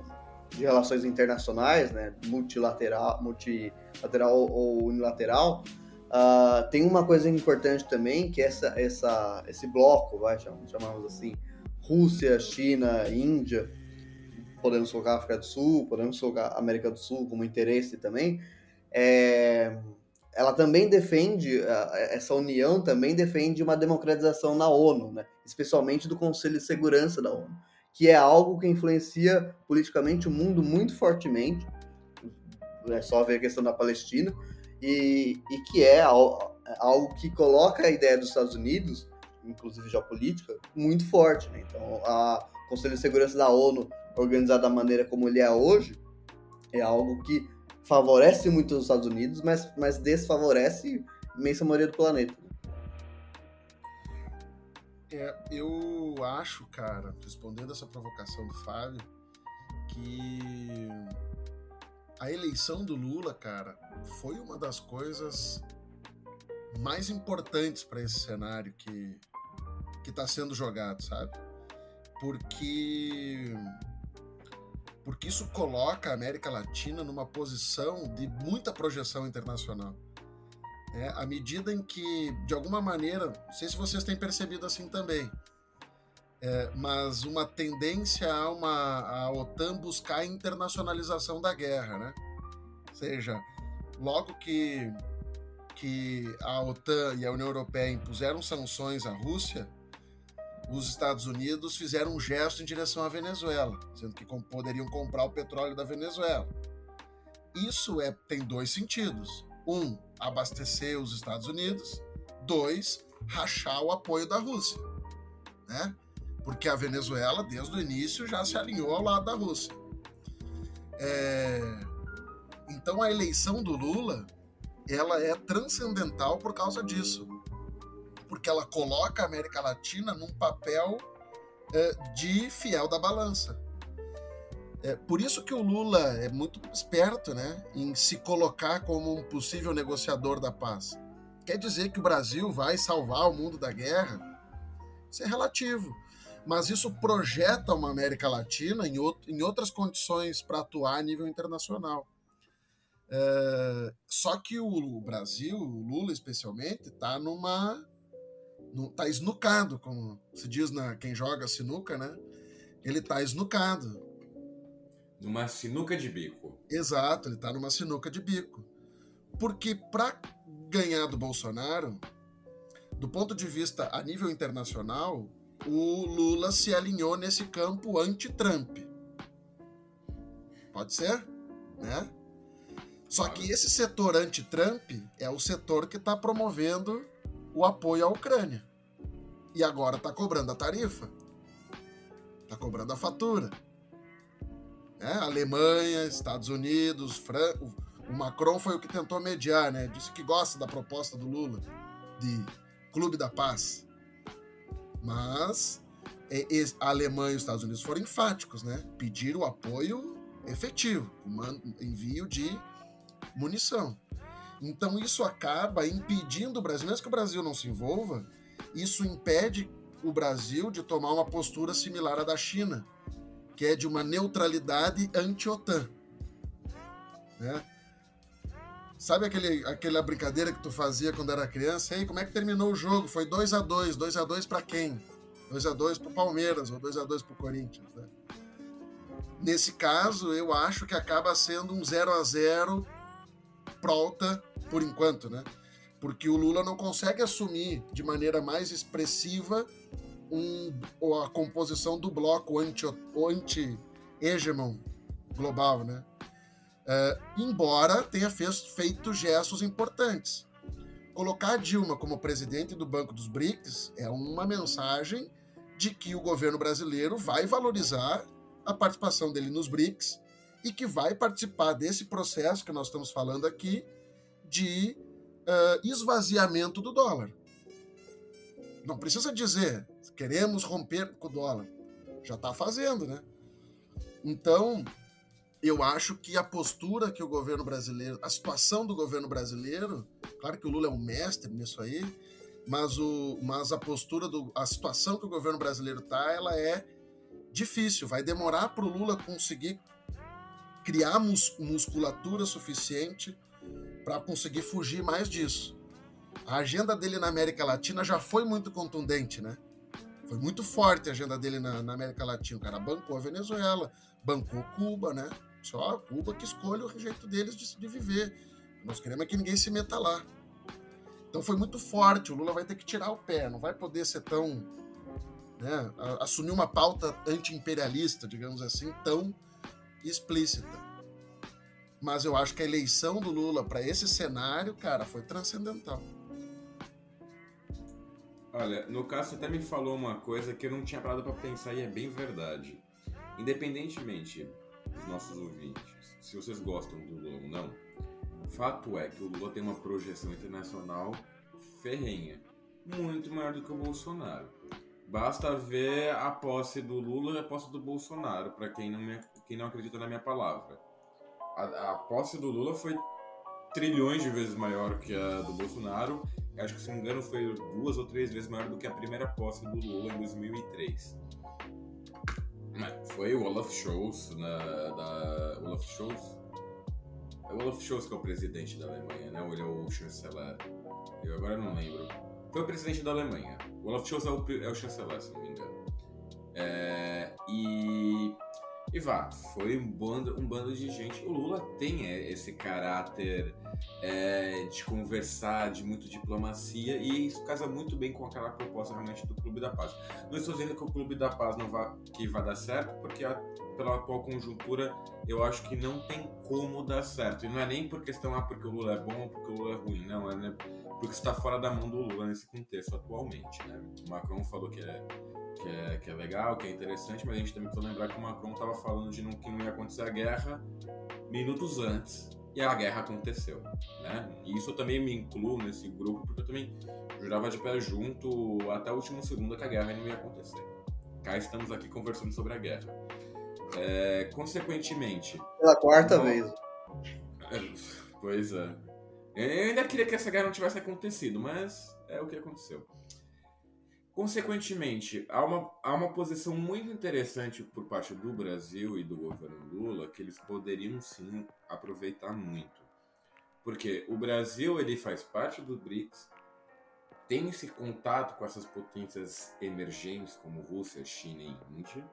de relações internacionais, né, multilateral, multilateral ou unilateral, uh, tem uma coisa importante também, que é essa, essa, esse bloco, vai, chamamos assim, Rússia, China, Índia, podemos colocar África do Sul, podemos colocar América do Sul como interesse também, é, ela também defende, essa união também defende uma democratização na ONU, né? especialmente do Conselho de Segurança da ONU, que é algo que influencia politicamente o mundo muito fortemente, é só ver a questão da Palestina, e, e que é algo que coloca a ideia dos Estados Unidos, inclusive geopolítica, muito forte. Né? Então, o Conselho de Segurança da ONU organizado da maneira como ele é hoje, é algo que favorece muito os Estados Unidos, mas, mas desfavorece a imensa maioria do planeta. É, eu acho, cara, respondendo essa provocação do Fábio, que a eleição do Lula, cara, foi uma das coisas mais importantes para esse cenário que que está sendo jogado, sabe? Porque porque isso coloca a América Latina numa posição de muita projeção internacional. É, à medida em que, de alguma maneira, não sei se vocês têm percebido assim também, é, mas uma tendência a, uma, a OTAN buscar a internacionalização da guerra, né? Ou seja, logo que, que a OTAN e a União Europeia impuseram sanções à Rússia, os Estados Unidos fizeram um gesto em direção à Venezuela, sendo que poderiam comprar o petróleo da Venezuela. Isso é, tem dois sentidos. Um, abastecer os Estados Unidos. Dois, rachar o apoio da Rússia. Né? Porque a Venezuela, desde o início, já se alinhou ao lado da Rússia. É... Então a eleição do Lula ela é transcendental por causa disso porque ela coloca a América Latina num papel é, de fiel da balança. É, por isso que o Lula é muito esperto né, em se colocar como um possível negociador da paz. Quer dizer que o Brasil vai salvar o mundo da guerra? Isso é relativo. Mas isso projeta uma América Latina em, em outras condições para atuar a nível internacional. É, só que o Brasil, o Lula especialmente, está numa no, tá esnucado, como se diz na quem joga sinuca, né? Ele tá esnucado. Numa sinuca de bico. Exato, ele tá numa sinuca de bico. Porque para ganhar do Bolsonaro, do ponto de vista a nível internacional, o Lula se alinhou nesse campo anti-Trump. Pode ser? Né? Só que esse setor anti-Trump é o setor que está promovendo o apoio à Ucrânia. E agora está cobrando a tarifa. Está cobrando a fatura. É, Alemanha, Estados Unidos, Fran... o Macron foi o que tentou mediar, né? Disse que gosta da proposta do Lula de Clube da Paz. Mas a Alemanha e os Estados Unidos foram enfáticos, né? Pediram apoio efetivo, envio de munição. Então isso acaba impedindo o Brasil, mesmo que o Brasil não se envolva, isso impede o Brasil de tomar uma postura similar à da China, que é de uma neutralidade anti-OTAN. Né? Sabe aquele, aquela brincadeira que tu fazia quando era criança? Ei, como é que terminou o jogo? Foi 2 a 2 2 a 2 para quem? 2 a 2 para o Palmeiras ou 2 a 2 para o Corinthians. Né? Nesse caso, eu acho que acaba sendo um 0 a 0 prota por enquanto, né? Porque o Lula não consegue assumir de maneira mais expressiva um, a composição do bloco anti-hegemon anti global, né? Uh, embora tenha fez, feito gestos importantes. Colocar Dilma como presidente do Banco dos BRICS é uma mensagem de que o governo brasileiro vai valorizar a participação dele nos BRICS e que vai participar desse processo que nós estamos falando aqui de uh, esvaziamento do dólar. Não precisa dizer queremos romper com o dólar. Já está fazendo, né? Então, eu acho que a postura que o governo brasileiro, a situação do governo brasileiro, claro que o Lula é um mestre nisso aí, mas, o, mas a postura do, a situação que o governo brasileiro está, ela é difícil. Vai demorar para o Lula conseguir criar mus musculatura suficiente para conseguir fugir mais disso. A agenda dele na América Latina já foi muito contundente, né? Foi muito forte a agenda dele na, na América Latina. O cara bancou a Venezuela, bancou Cuba, né? Só Cuba que escolhe o jeito deles de, de viver. Nós queremos é que ninguém se meta lá. Então foi muito forte. O Lula vai ter que tirar o pé, não vai poder ser tão. Né, assumir uma pauta anti-imperialista, digamos assim, tão explícita. Mas eu acho que a eleição do Lula para esse cenário, cara, foi transcendental. Olha, no caso você até me falou uma coisa que eu não tinha parado para pensar e é bem verdade. Independentemente dos nossos ouvintes, se vocês gostam do Lula ou não, fato é que o Lula tem uma projeção internacional ferrenha, muito maior do que o Bolsonaro. Basta ver a posse do Lula e a posse do Bolsonaro, para quem não me quem não acredita na minha palavra. A, a posse do Lula foi trilhões de vezes maior que a do Bolsonaro. Acho que, se não me engano, foi duas ou três vezes maior do que a primeira posse do Lula em 2003. Foi o Olaf Scholz, na, da Olaf Scholz. É o Olaf Scholz que é o presidente da Alemanha, né? Ou ele é o chanceler? Eu agora não lembro. Foi o presidente da Alemanha. O Olaf Scholz é o, é o chanceler, se não me engano. É, e e vá, foi um bando, um bando de gente. O Lula tem é, esse caráter é, de conversar, de muito diplomacia, e isso casa muito bem com aquela proposta realmente do Clube da Paz. Não estou dizendo que o Clube da Paz não vai, que vai dar certo, porque a, pela atual conjuntura eu acho que não tem como dar certo. E não é nem por questão, ah, porque o Lula é bom ou porque o Lula é ruim, não, é né, porque está fora da mão do Lula nesse contexto atualmente. Né? O Macron falou que é que é, que é legal, que é interessante, mas a gente também precisa lembrar que o Macron estava falando de não, que não ia acontecer a guerra minutos antes. E a guerra aconteceu, né? E isso eu também me incluo nesse grupo, porque eu também jurava de pé junto até o último segundo que a guerra não ia acontecer. Cá estamos aqui conversando sobre a guerra. É, consequentemente... Pela quarta não... vez. Pois é. Eu ainda queria que essa guerra não tivesse acontecido, mas é o que aconteceu. Consequentemente, há uma, há uma posição muito interessante por parte do Brasil e do governo Lula que eles poderiam sim aproveitar muito. Porque o Brasil ele faz parte do BRICS, tem esse contato com essas potências emergentes como Rússia, China e Índia,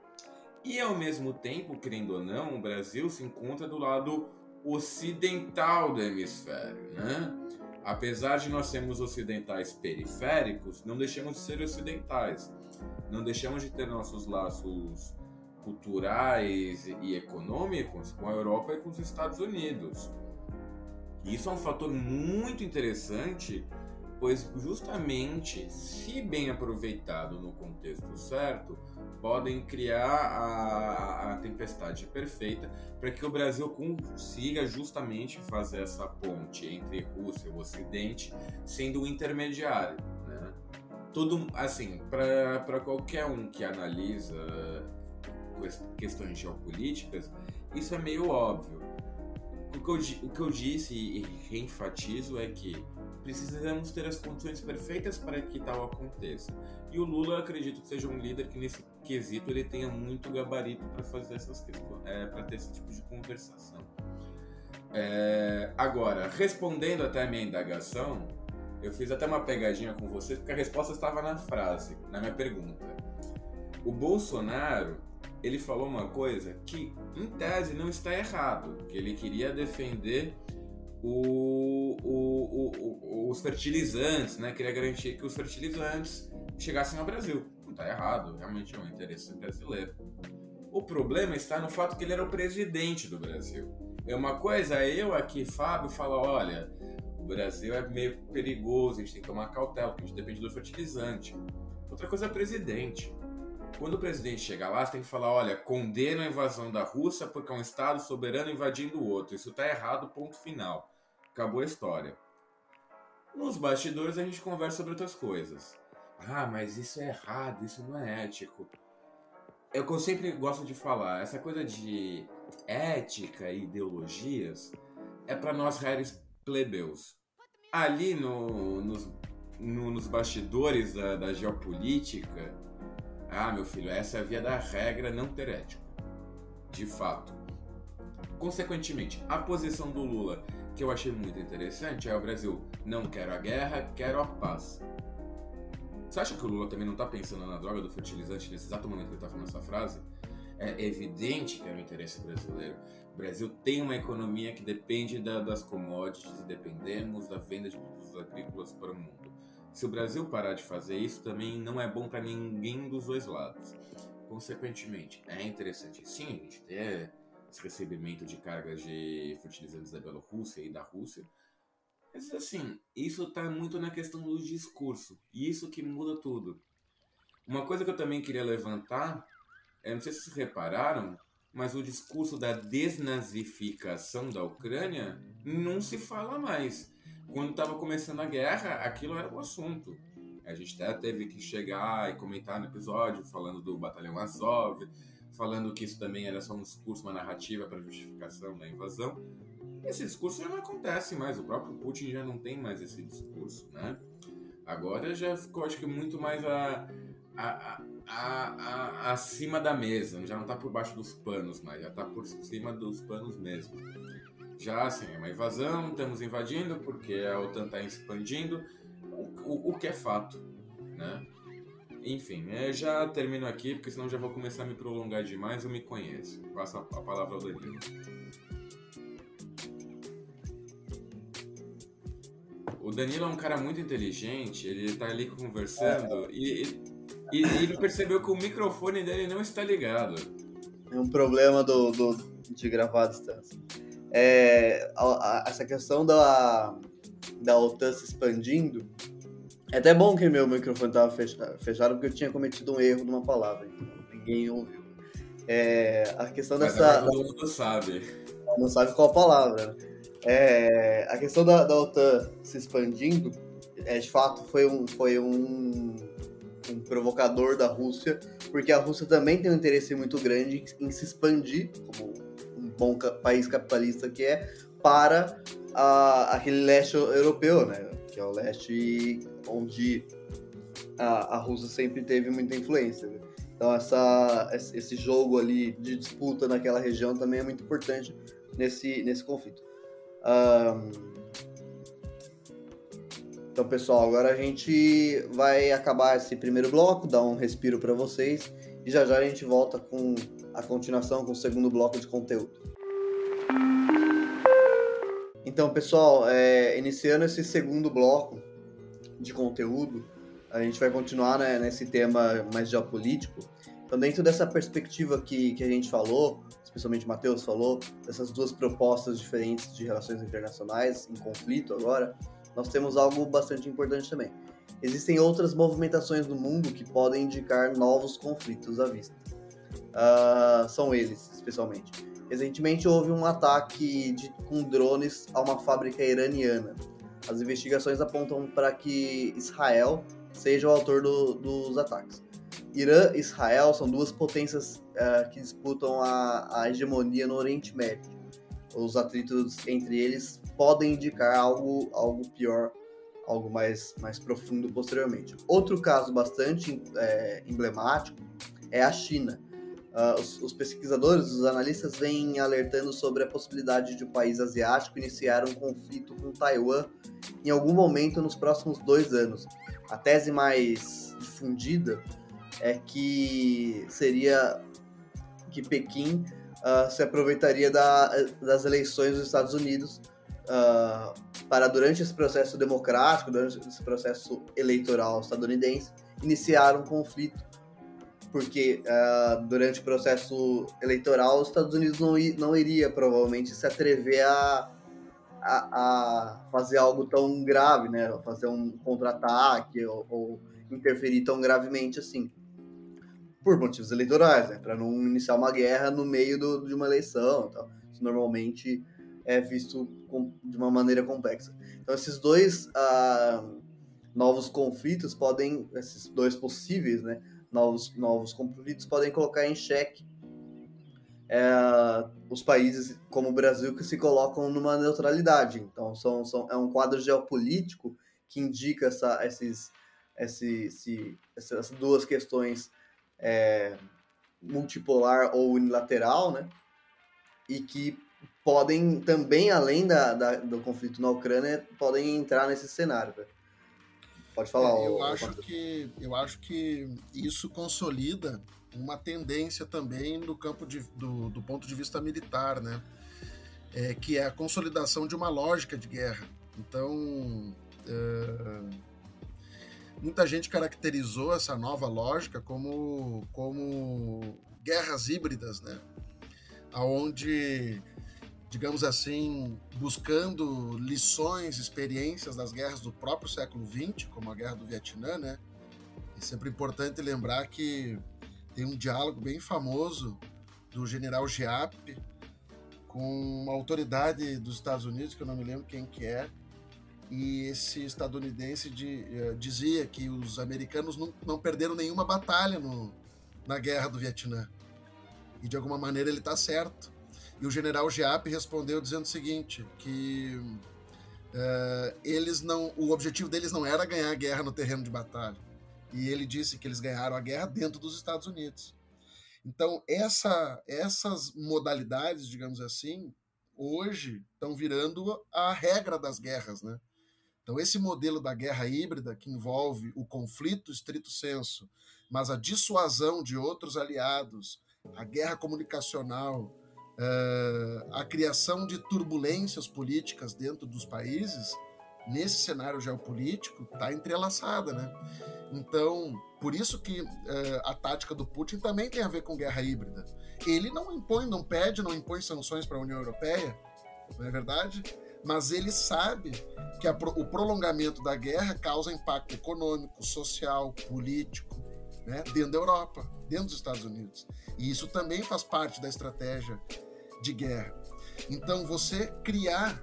e ao mesmo tempo, querendo ou não, o Brasil se encontra do lado ocidental do hemisfério, né? Apesar de nós sermos ocidentais periféricos, não deixamos de ser ocidentais. Não deixamos de ter nossos laços culturais e econômicos com a Europa e com os Estados Unidos. Isso é um fator muito interessante, pois justamente, se bem aproveitado no contexto certo, podem criar a, a tempestade perfeita para que o Brasil consiga justamente fazer essa ponte entre Rússia e o Ocidente, sendo o intermediário. Né? Tudo assim, para qualquer um que analisa questões geopolíticas, isso é meio óbvio. O que eu, o que eu disse e reenfatizo é que precisamos ter as condições perfeitas para que tal aconteça. E o Lula, acredito que seja um líder que nesse quesito ele tenha muito gabarito para fazer essas questões, é, para ter esse tipo de conversação. É, agora, respondendo até a minha indagação, eu fiz até uma pegadinha com vocês porque a resposta estava na frase, na minha pergunta. O Bolsonaro ele falou uma coisa que, em tese, não está errado, que ele queria defender o, o, os fertilizantes, né? Queria garantir que os fertilizantes chegassem ao Brasil. Não está errado, realmente é um interesse brasileiro. O problema está no fato que ele era o presidente do Brasil. É uma coisa, eu aqui, Fábio, fala, olha, o Brasil é meio perigoso, a gente tem que tomar cautela, porque a gente depende do fertilizante. Outra coisa é presidente. Quando o presidente chega lá, você tem que falar: olha, condena a invasão da Rússia porque é um Estado soberano invadindo o outro. Isso está errado, ponto final. Acabou a história. Nos bastidores a gente conversa sobre outras coisas. Ah, mas isso é errado, isso não é ético. É o que eu sempre gosto de falar, essa coisa de ética e ideologias é para nós réis plebeus. Ali no, nos, no, nos bastidores da, da geopolítica, ah, meu filho, essa é a via da regra não ter ético. De fato. Consequentemente, a posição do Lula, que eu achei muito interessante, é o Brasil não quero a guerra, quero a paz. Você acha que o Lula também não está pensando na droga do fertilizante nesse exato momento que ele está falando essa frase? É evidente que é o interesse brasileiro. O Brasil tem uma economia que depende da, das commodities e dependemos da venda de produtos agrícolas para o mundo. Se o Brasil parar de fazer isso, também não é bom para ninguém dos dois lados. Consequentemente, é interessante sim a gente ter esse recebimento de cargas de fertilizantes da Bielorrússia e da Rússia, mas assim, isso está muito na questão do discurso, e isso que muda tudo. Uma coisa que eu também queria levantar, é, não sei se vocês repararam, mas o discurso da desnazificação da Ucrânia não se fala mais quando estava começando a guerra, aquilo era o assunto. A gente até teve que chegar e comentar no episódio falando do Batalhão Azov, falando que isso também era só um discurso, uma narrativa para justificação da invasão. Esse discurso já não acontece mais, o próprio Putin já não tem mais esse discurso, né? Agora já ficou, acho que, muito mais a, a, a, acima da mesa, já não está por baixo dos panos mais, já está por cima dos panos mesmo já assim, é uma invasão, estamos invadindo porque a OTAN está expandindo, o, o, o, que é fato, né? Enfim, é, já termino aqui, porque senão já vou começar a me prolongar demais, eu me conheço. Passo a, a palavra ao Danilo. O Danilo é um cara muito inteligente, ele tá ali conversando é. e, e, e, ele percebeu que o microfone dele não está ligado. É um problema do, do de gravar à distância é, a, a, essa questão da, da OTAN se expandindo. É até bom que meu microfone estava fechado, porque eu tinha cometido um erro numa palavra, então ninguém ouviu. É, a questão dessa. Todo mundo sabe. Não sabe qual a palavra. É, a questão da, da OTAN se expandindo, é, de fato, foi um, foi um, um provocador da Rússia, porque a Rússia também tem um interesse muito grande em se expandir como bom país capitalista que é, para a, aquele leste europeu, né? Que é o leste onde a, a Rússia sempre teve muita influência. Né? Então essa, esse jogo ali de disputa naquela região também é muito importante nesse, nesse conflito. Um, então, pessoal, agora a gente vai acabar esse primeiro bloco, dar um respiro para vocês e já já a gente volta com a continuação, com o segundo bloco de conteúdo. Então, pessoal, é, iniciando esse segundo bloco de conteúdo, a gente vai continuar né, nesse tema mais geopolítico. Então, dentro dessa perspectiva que, que a gente falou, especialmente o Matheus falou, dessas duas propostas diferentes de relações internacionais em conflito agora, nós temos algo bastante importante também. Existem outras movimentações no mundo que podem indicar novos conflitos à vista. Uh, são eles, especialmente. Recentemente houve um ataque de, com drones a uma fábrica iraniana. As investigações apontam para que Israel seja o autor do, dos ataques. Irã e Israel são duas potências uh, que disputam a, a, hegemonia no Oriente Médio. Os atritos entre eles podem indicar algo, algo pior, algo mais, mais profundo posteriormente. Outro caso bastante é, emblemático é a China. Uh, os, os, pesquisadores, os analistas vêm alertando sobre a possibilidade de o um país asiático iniciar um conflito com Taiwan em algum momento nos próximos dois anos. A tese mais difundida é que seria que Pequim uh, se aproveitaria da, das eleições dos Estados Unidos uh, para, durante esse processo democrático, durante esse processo eleitoral estadunidense, iniciar um conflito, porque uh, durante o processo eleitoral os Estados Unidos não, não iria provavelmente se atrever a, a, a fazer algo tão grave, né? Fazer um contra-ataque ou, ou interferir tão gravemente assim por motivos eleitorais, né? Para não iniciar uma guerra no meio do, de uma eleição. Tal. Isso normalmente é visto com, de uma maneira complexa. Então, esses dois uh, novos conflitos podem, esses dois possíveis, né? Novos, novos conflitos podem colocar em xeque é, os países como o Brasil que se colocam numa neutralidade. Então, são, são, é um quadro geopolítico que indica essa, esses, esse, esse, essas duas questões é, multipolar ou unilateral, né? E que podem também, além da, da, do conflito na Ucrânia, podem entrar nesse cenário. Pode falar. É, eu, acho que, eu acho que isso consolida uma tendência também do campo de, do, do ponto de vista militar, né? É, que é a consolidação de uma lógica de guerra. Então, é, muita gente caracterizou essa nova lógica como, como guerras híbridas, né? Onde, digamos assim, buscando lições, experiências das guerras do próprio século XX, como a guerra do Vietnã, né? É sempre importante lembrar que tem um diálogo bem famoso do general Giap com uma autoridade dos Estados Unidos, que eu não me lembro quem que é, e esse estadunidense de, uh, dizia que os americanos não, não perderam nenhuma batalha no, na guerra do Vietnã. E de alguma maneira ele está certo. E o general Giap respondeu dizendo o seguinte, que uh, eles não, o objetivo deles não era ganhar a guerra no terreno de batalha. E ele disse que eles ganharam a guerra dentro dos Estados Unidos. Então, essa, essas modalidades, digamos assim, hoje estão virando a regra das guerras, né? Então, esse modelo da guerra híbrida, que envolve o conflito estrito senso, mas a dissuasão de outros aliados, a guerra comunicacional, uh, a criação de turbulências políticas dentro dos países, nesse cenário geopolítico, está entrelaçada, né? Então, por isso que uh, a tática do Putin também tem a ver com guerra híbrida. Ele não impõe, não pede, não impõe sanções para a União Europeia, não é verdade? mas ele sabe que a, o prolongamento da guerra causa impacto econômico, social, político, né, dentro da Europa, dentro dos Estados Unidos. E isso também faz parte da estratégia de guerra. Então, você criar,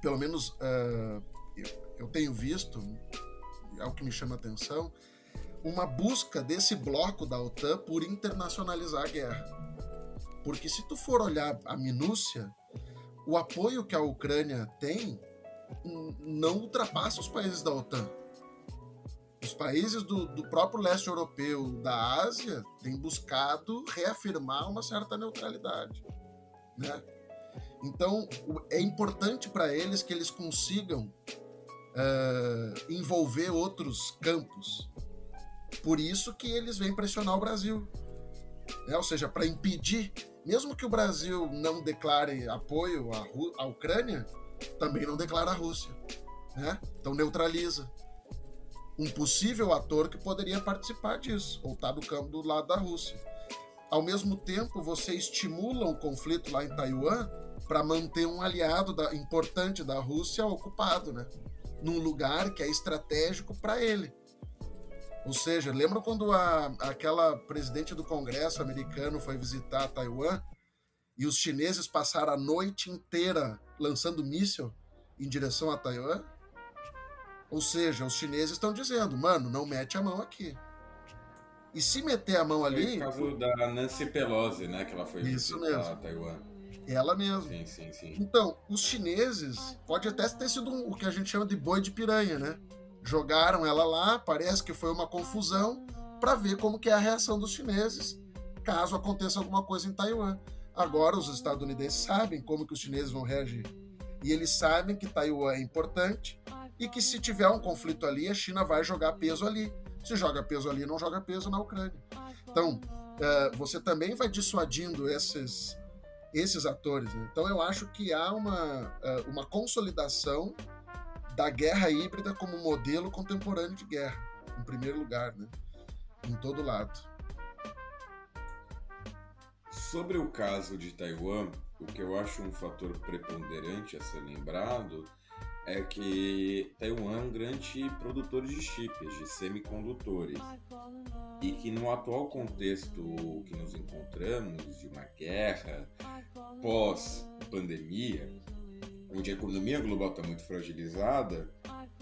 pelo menos uh, eu, eu tenho visto, é o que me chama a atenção, uma busca desse bloco da OTAN por internacionalizar a guerra. Porque se tu for olhar a minúcia, o apoio que a Ucrânia tem não ultrapassa os países da OTAN. Os países do, do, próprio leste europeu, da Ásia, têm buscado reafirmar uma certa neutralidade. Né? Então, é importante para eles que eles consigam uh, envolver outros campos. Por isso que eles vêm pressionar o Brasil. Né? Ou seja, para impedir mesmo que o Brasil não declare apoio à, à Ucrânia, também não declara a Rússia. Né? Então neutraliza um possível ator que poderia participar disso, ou estar tá do campo do lado da Rússia. Ao mesmo tempo, você estimula o conflito lá em Taiwan para manter um aliado da, importante da Rússia ocupado, né? Num lugar que é estratégico para ele. Ou seja, lembra quando a, aquela presidente do Congresso americano foi visitar Taiwan e os chineses passaram a noite inteira lançando míssil em direção a Taiwan? Ou seja, os chineses estão dizendo, mano, não mete a mão aqui. E se meter a mão ali. Foi o caso da Nancy Pelosi, né? Que ela foi Isso mesmo. Taiwan. Ela mesma. Sim, sim, sim. Então, os chineses, pode até ter sido um, o que a gente chama de boi de piranha, né? Jogaram ela lá, parece que foi uma confusão, para ver como que é a reação dos chineses, caso aconteça alguma coisa em Taiwan. Agora os estadunidenses sabem como que os chineses vão reagir. E eles sabem que Taiwan é importante e que se tiver um conflito ali, a China vai jogar peso ali. Se joga peso ali, não joga peso na Ucrânia. Então, uh, você também vai dissuadindo esses, esses atores. Né? Então, eu acho que há uma, uh, uma consolidação da guerra híbrida como modelo contemporâneo de guerra, em primeiro lugar, né? em todo lado. Sobre o caso de Taiwan, o que eu acho um fator preponderante a ser lembrado é que Taiwan é um grande produtor de chips, de semicondutores, e que no atual contexto que nos encontramos, de uma guerra pós-pandemia, onde a economia global está muito fragilizada,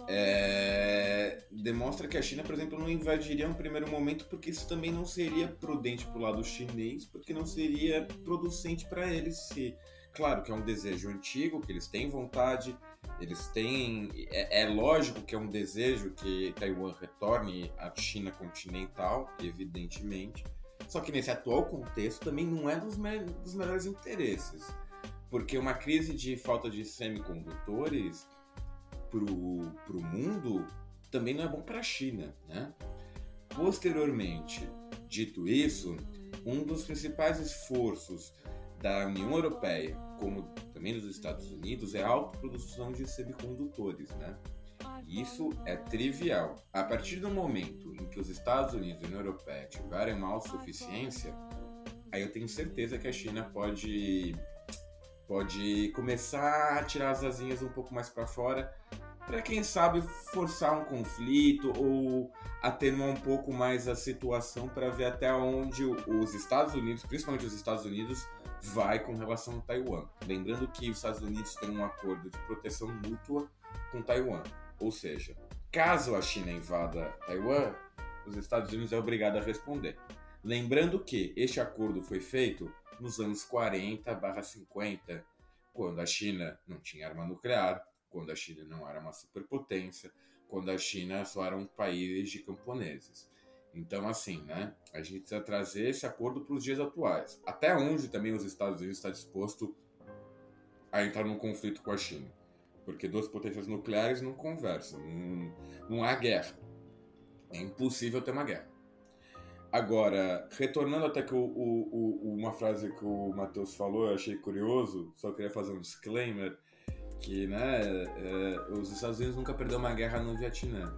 é... demonstra que a China, por exemplo, não invadiria um primeiro momento, porque isso também não seria prudente para o lado chinês, porque não seria producente para eles. Se. Claro que é um desejo antigo, que eles têm vontade, eles têm. É, é, lógico que é um desejo que Taiwan retorne à China continental, evidentemente. Só que nesse atual contexto também não é dos, me dos melhores interesses. Porque uma crise de falta de semicondutores para o mundo também não é bom para a China. Né? Posteriormente, dito isso, um dos principais esforços da União Europeia, como também dos Estados Unidos, é a autoprodução de semicondutores, né? Isso é trivial. A partir do momento em que os Estados Unidos e a União Europeia tiverem uma autossuficiência, aí eu tenho certeza que a China pode pode começar a tirar as asinhas um pouco mais para fora para quem sabe forçar um conflito ou atenuar um pouco mais a situação para ver até onde os Estados Unidos, principalmente os Estados Unidos, vai com relação a Taiwan. Lembrando que os Estados Unidos têm um acordo de proteção mútua com Taiwan. Ou seja, caso a China invada Taiwan, os Estados Unidos é obrigado a responder. Lembrando que este acordo foi feito nos anos 40/50, quando a China não tinha arma nuclear, quando a China não era uma superpotência, quando a China só era um país de camponeses. Então, assim, né? A gente precisa trazer esse acordo para os dias atuais. Até onde também os Estados Unidos está disposto a entrar num conflito com a China. Porque duas potências nucleares não conversam, não, não há guerra. É impossível ter uma guerra. Agora, retornando até que o, o, o, uma frase que o Matheus falou, eu achei curioso, só queria fazer um disclaimer, que né, é, os Estados Unidos nunca perdeu uma guerra no Vietnã.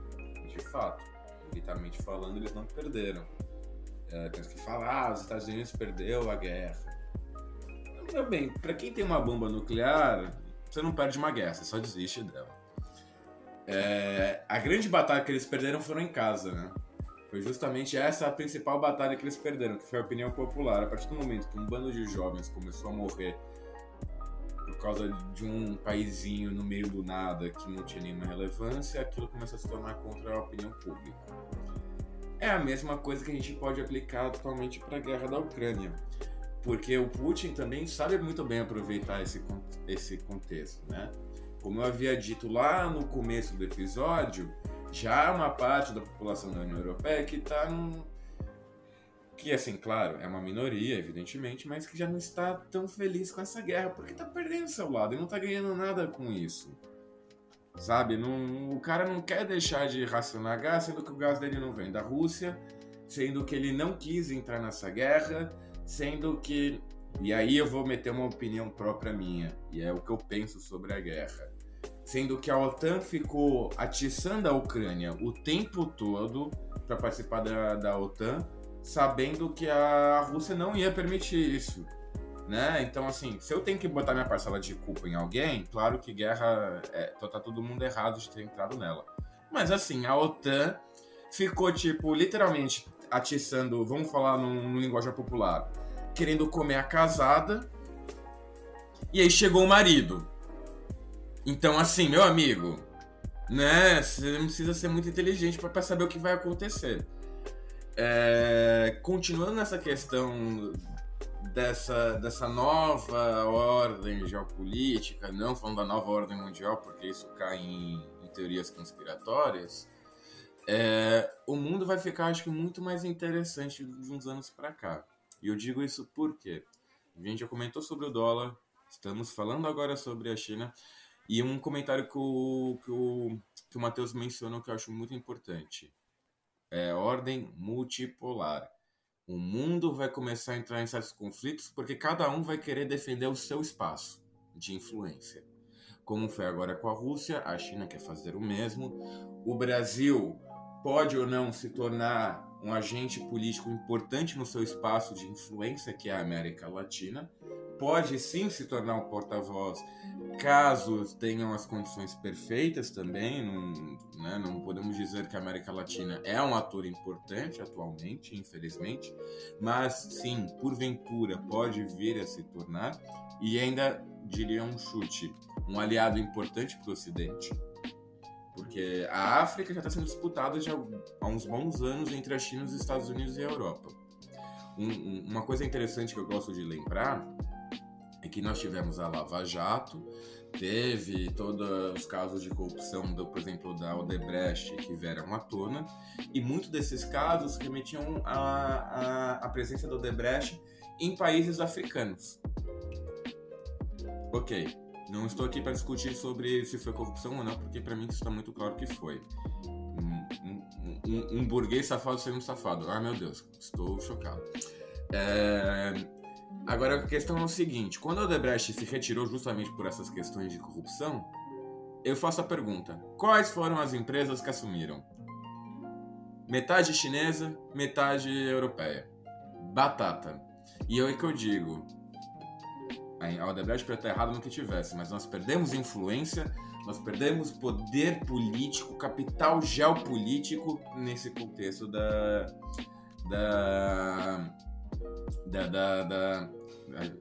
De fato militarmente falando, eles não perderam. É, temos que falar, ah, os Estados Unidos perdeu a guerra. Meu bem, para quem tem uma bomba nuclear, você não perde uma guerra, você só desiste dela. É, a grande batalha que eles perderam foram em casa, né? Foi justamente essa a principal batalha que eles perderam, que foi a opinião popular. A partir do momento que um bando de jovens começou a morrer causa de um paizinho no meio do nada que não tinha nenhuma relevância, aquilo começa a se tornar contra a opinião pública. É a mesma coisa que a gente pode aplicar atualmente para a guerra da Ucrânia, porque o Putin também sabe muito bem aproveitar esse, esse contexto, né? Como eu havia dito lá no começo do episódio, já há uma parte da população da União Europeia que está que assim, claro, é uma minoria, evidentemente, mas que já não está tão feliz com essa guerra, porque está perdendo seu lado e não está ganhando nada com isso. Sabe? Não, o cara não quer deixar de racionar gás, sendo que o gás dele não vem da Rússia, sendo que ele não quis entrar nessa guerra, sendo que E aí eu vou meter uma opinião própria minha, e é o que eu penso sobre a guerra. Sendo que a OTAN ficou atiçando a Ucrânia o tempo todo para participar da, da OTAN, sabendo que a Rússia não ia permitir isso. Né? Então, assim, se eu tenho que botar minha parcela de culpa em alguém, claro que guerra é, tá todo mundo errado de ter entrado nela. Mas assim, a OTAN ficou, tipo, literalmente atiçando, vamos falar num, num linguagem popular, querendo comer a casada. E aí chegou o marido. Então, assim, meu amigo, né? Você não precisa ser muito inteligente para saber o que vai acontecer. É, continuando nessa questão dessa, dessa nova ordem geopolítica, não falando da nova ordem mundial, porque isso cai em, em teorias conspiratórias, é, o mundo vai ficar, acho que, muito mais interessante de uns anos para cá. E eu digo isso porque a gente já comentou sobre o dólar, estamos falando agora sobre a China, e um comentário que o, que o, que o Matheus mencionou que eu acho muito importante. É ordem multipolar. O mundo vai começar a entrar em certos conflitos porque cada um vai querer defender o seu espaço de influência. Como foi agora com a Rússia, a China quer fazer o mesmo. O Brasil pode ou não se tornar um agente político importante no seu espaço de influência, que é a América Latina. Pode sim se tornar um porta-voz caso tenham as condições perfeitas também. Não, né, não podemos dizer que a América Latina é um ator importante atualmente, infelizmente, mas sim, porventura, pode vir a se tornar e ainda diria um chute, um aliado importante para o Ocidente. Porque a África já está sendo disputada já há uns bons anos entre a China, os Estados Unidos e a Europa. Um, um, uma coisa interessante que eu gosto de lembrar é que nós tivemos a Lava Jato, teve todos os casos de corrupção, do, por exemplo, da Odebrecht que vieram à tona, e muitos desses casos remetiam à, presença da Odebrecht em países africanos. Ok, não estou aqui para discutir sobre se foi corrupção ou não, porque para mim está muito claro que foi. Um, um, um, burguês safado sendo um safado. Ah, meu Deus, estou chocado. É... Agora a questão é o seguinte: quando a Odebrecht se retirou justamente por essas questões de corrupção, eu faço a pergunta: quais foram as empresas que assumiram? Metade chinesa, metade europeia. Batata. E é que eu digo: a Odebrecht pode estar errada no que tivesse, mas nós perdemos influência, nós perdemos poder político, capital geopolítico nesse contexto da. da. da. da, da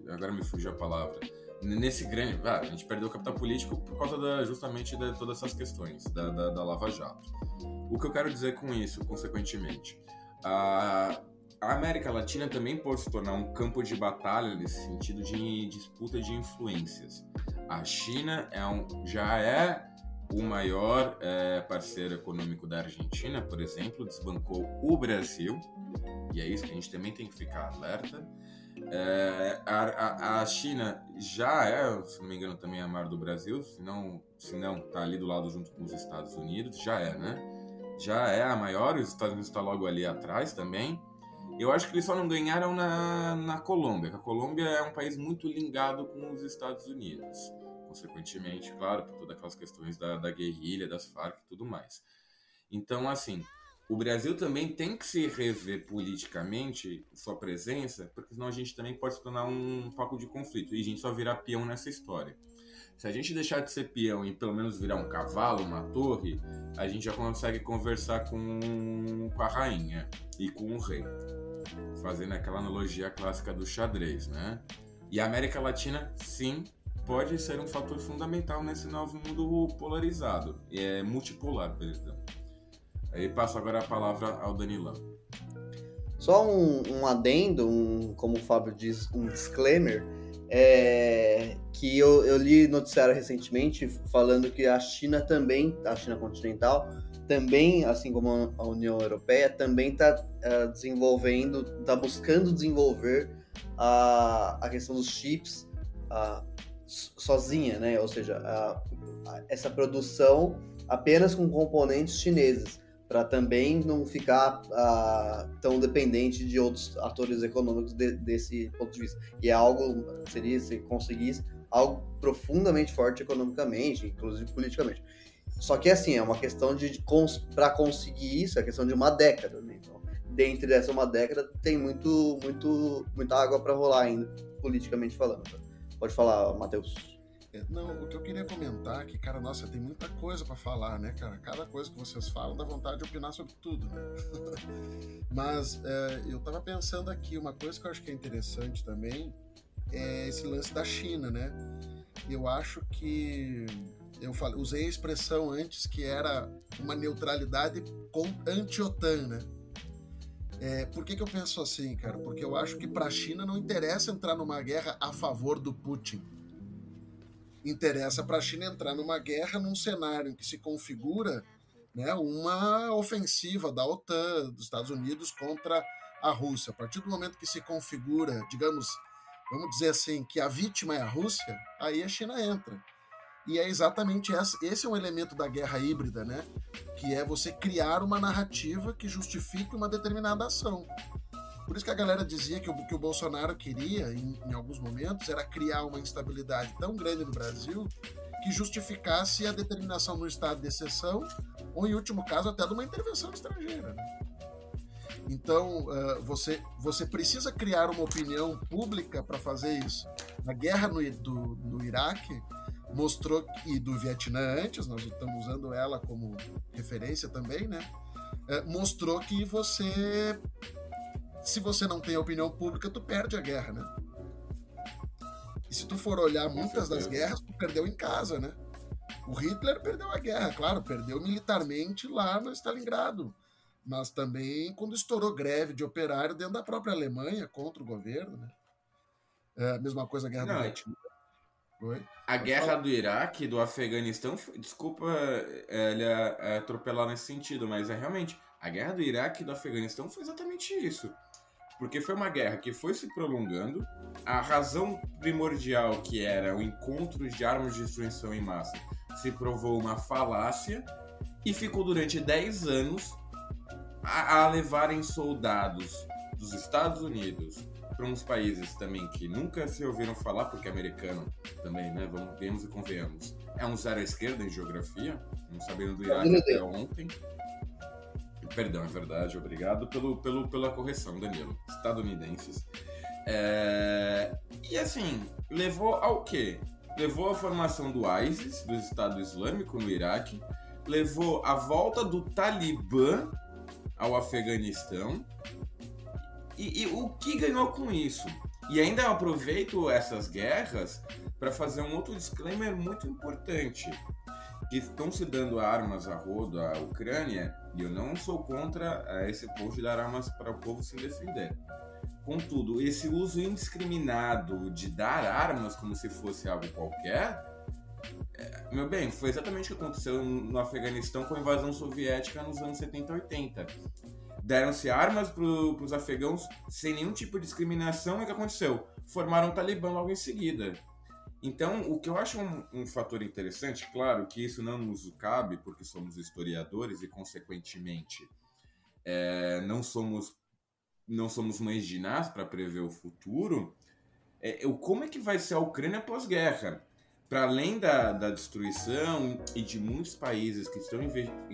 agora me fugiu a palavra. Nesse grande. Ah, a gente perdeu o capital político por causa da, justamente de todas essas questões da, da, da Lava Jato. O que eu quero dizer com isso, consequentemente? A, a América Latina também pode se tornar um campo de batalha nesse sentido de disputa de influências. A China é um, já é o maior é, parceiro econômico da Argentina, por exemplo, desbancou o Brasil, e é isso que a gente também tem que ficar alerta. É, a, a, a, China já é, se não me engano, também a maior do Brasil, se não, se não, tá ali do lado junto com os Estados Unidos, já é, né? Já é a maior, os Estados Unidos está logo ali atrás também. Eu acho que eles só não ganharam na, na Colômbia, a Colômbia é um país muito ligado com os Estados Unidos. Consequentemente, claro, por todas aquelas questões da, da guerrilha, das Farc e tudo mais. Então, assim, o Brasil também tem que se rever politicamente sua presença, porque senão a gente também pode se tornar um foco de conflito e a gente só virar peão nessa história. Se a gente deixar de ser peão e pelo menos virar um cavalo, uma torre, a gente já consegue conversar com, com a rainha e com o rei fazendo aquela analogia clássica do xadrez, né? E a América Latina, sim, pode ser um fator fundamental nesse novo mundo polarizado, é multipolar, perdão. Aí passo agora a palavra ao Danilão. Só um, um adendo, um, como o Fábio diz, um disclaimer, é, que eu, eu li noticiário recentemente falando que a China também, a China continental, também, assim como a União Europeia, também está uh, eh, desenvolvendo, está buscando desenvolver a, a questão dos chips uh, sozinha, né? Ou seja, essa produção apenas com componentes chineses, para também não ficar uh, tão dependente de outros atores econômicos de, desse ponto de vista. E é algo, seria, se conseguisse, algo profundamente forte economicamente, inclusive politicamente. Só que assim, é uma questão de, de para conseguir isso, é questão de uma década. Né? Então, dentro dessa uma década tem muito, muito, muita água para rolar ainda, politicamente falando. Pode falar, Matheus. É, não, o que eu queria comentar é que, cara, nossa, tem muita coisa para falar, né, cara? Cada coisa que vocês falam dá vontade de opinar sobre tudo, né? Mas é, eu tava pensando aqui, uma coisa que eu acho que é interessante também é esse lance da China, né? Eu acho que eu falei, usei a expressão antes que era uma neutralidade anti-OTAN, né? É, por que, que eu penso assim, cara? Porque eu acho que para a China não interessa entrar numa guerra a favor do Putin. Interessa para a China entrar numa guerra num cenário em que se configura né, uma ofensiva da OTAN, dos Estados Unidos contra a Rússia. A partir do momento que se configura, digamos, vamos dizer assim, que a vítima é a Rússia, aí a China entra. E é exatamente esse, esse é um elemento da guerra híbrida, né? Que é você criar uma narrativa que justifique uma determinada ação. Por isso que a galera dizia que o que o Bolsonaro queria, em, em alguns momentos, era criar uma instabilidade tão grande no Brasil que justificasse a determinação no estado de exceção, ou em último caso, até de uma intervenção estrangeira. Né? Então, uh, você, você precisa criar uma opinião pública para fazer isso. A guerra no, do, no Iraque mostrou e do Vietnã antes, nós estamos usando ela como referência também, né? É, mostrou que você, se você não tem opinião pública, tu perde a guerra, né? E se tu for olhar muitas das guerras, tu perdeu em casa, né? O Hitler perdeu a guerra, claro, perdeu militarmente lá no Stalingrado, mas também quando estourou greve de operário dentro da própria Alemanha contra o governo, né? É a mesma coisa a guerra não, do Vietnã. Oi? A guerra falar. do Iraque, do Afeganistão, desculpa ele é atropelar nesse sentido, mas é realmente a guerra do Iraque e do Afeganistão foi exatamente isso. Porque foi uma guerra que foi se prolongando, a razão primordial que era o encontro de armas de destruição em massa se provou uma falácia e ficou durante 10 anos a, a levarem soldados dos Estados Unidos, para uns países também que nunca se ouviram falar, porque americano também, né? Vamos, vemos e convenhamos. É um zero à esquerda em geografia, não sabendo do Iraque até ontem. Perdão, é verdade, obrigado pelo, pelo, pela correção, Danilo. Estadunidenses. É... E assim, levou ao quê? Levou à formação do ISIS, do Estado Islâmico no Iraque, levou a volta do Talibã ao Afeganistão, e, e o que ganhou com isso? E ainda aproveito essas guerras para fazer um outro disclaimer muito importante. Que estão se dando armas a rodo à Ucrânia, e eu não sou contra eh, esse povo de dar armas para o povo se defender. Contudo, esse uso indiscriminado de dar armas como se fosse algo qualquer, é, meu bem, foi exatamente o que aconteceu no Afeganistão com a invasão soviética nos anos 70 e 80 deram-se armas para os afegãos sem nenhum tipo de discriminação e o que aconteceu? Formaram o Talibã logo em seguida. Então, o que eu acho um, um, fator interessante, claro que isso não nos cabe, porque somos historiadores e, consequentemente, é, não somos não somos mães de para prever o futuro, é, o, como é que vai ser a Ucrânia pós-guerra? Para além da, da destruição e de muitos países que estão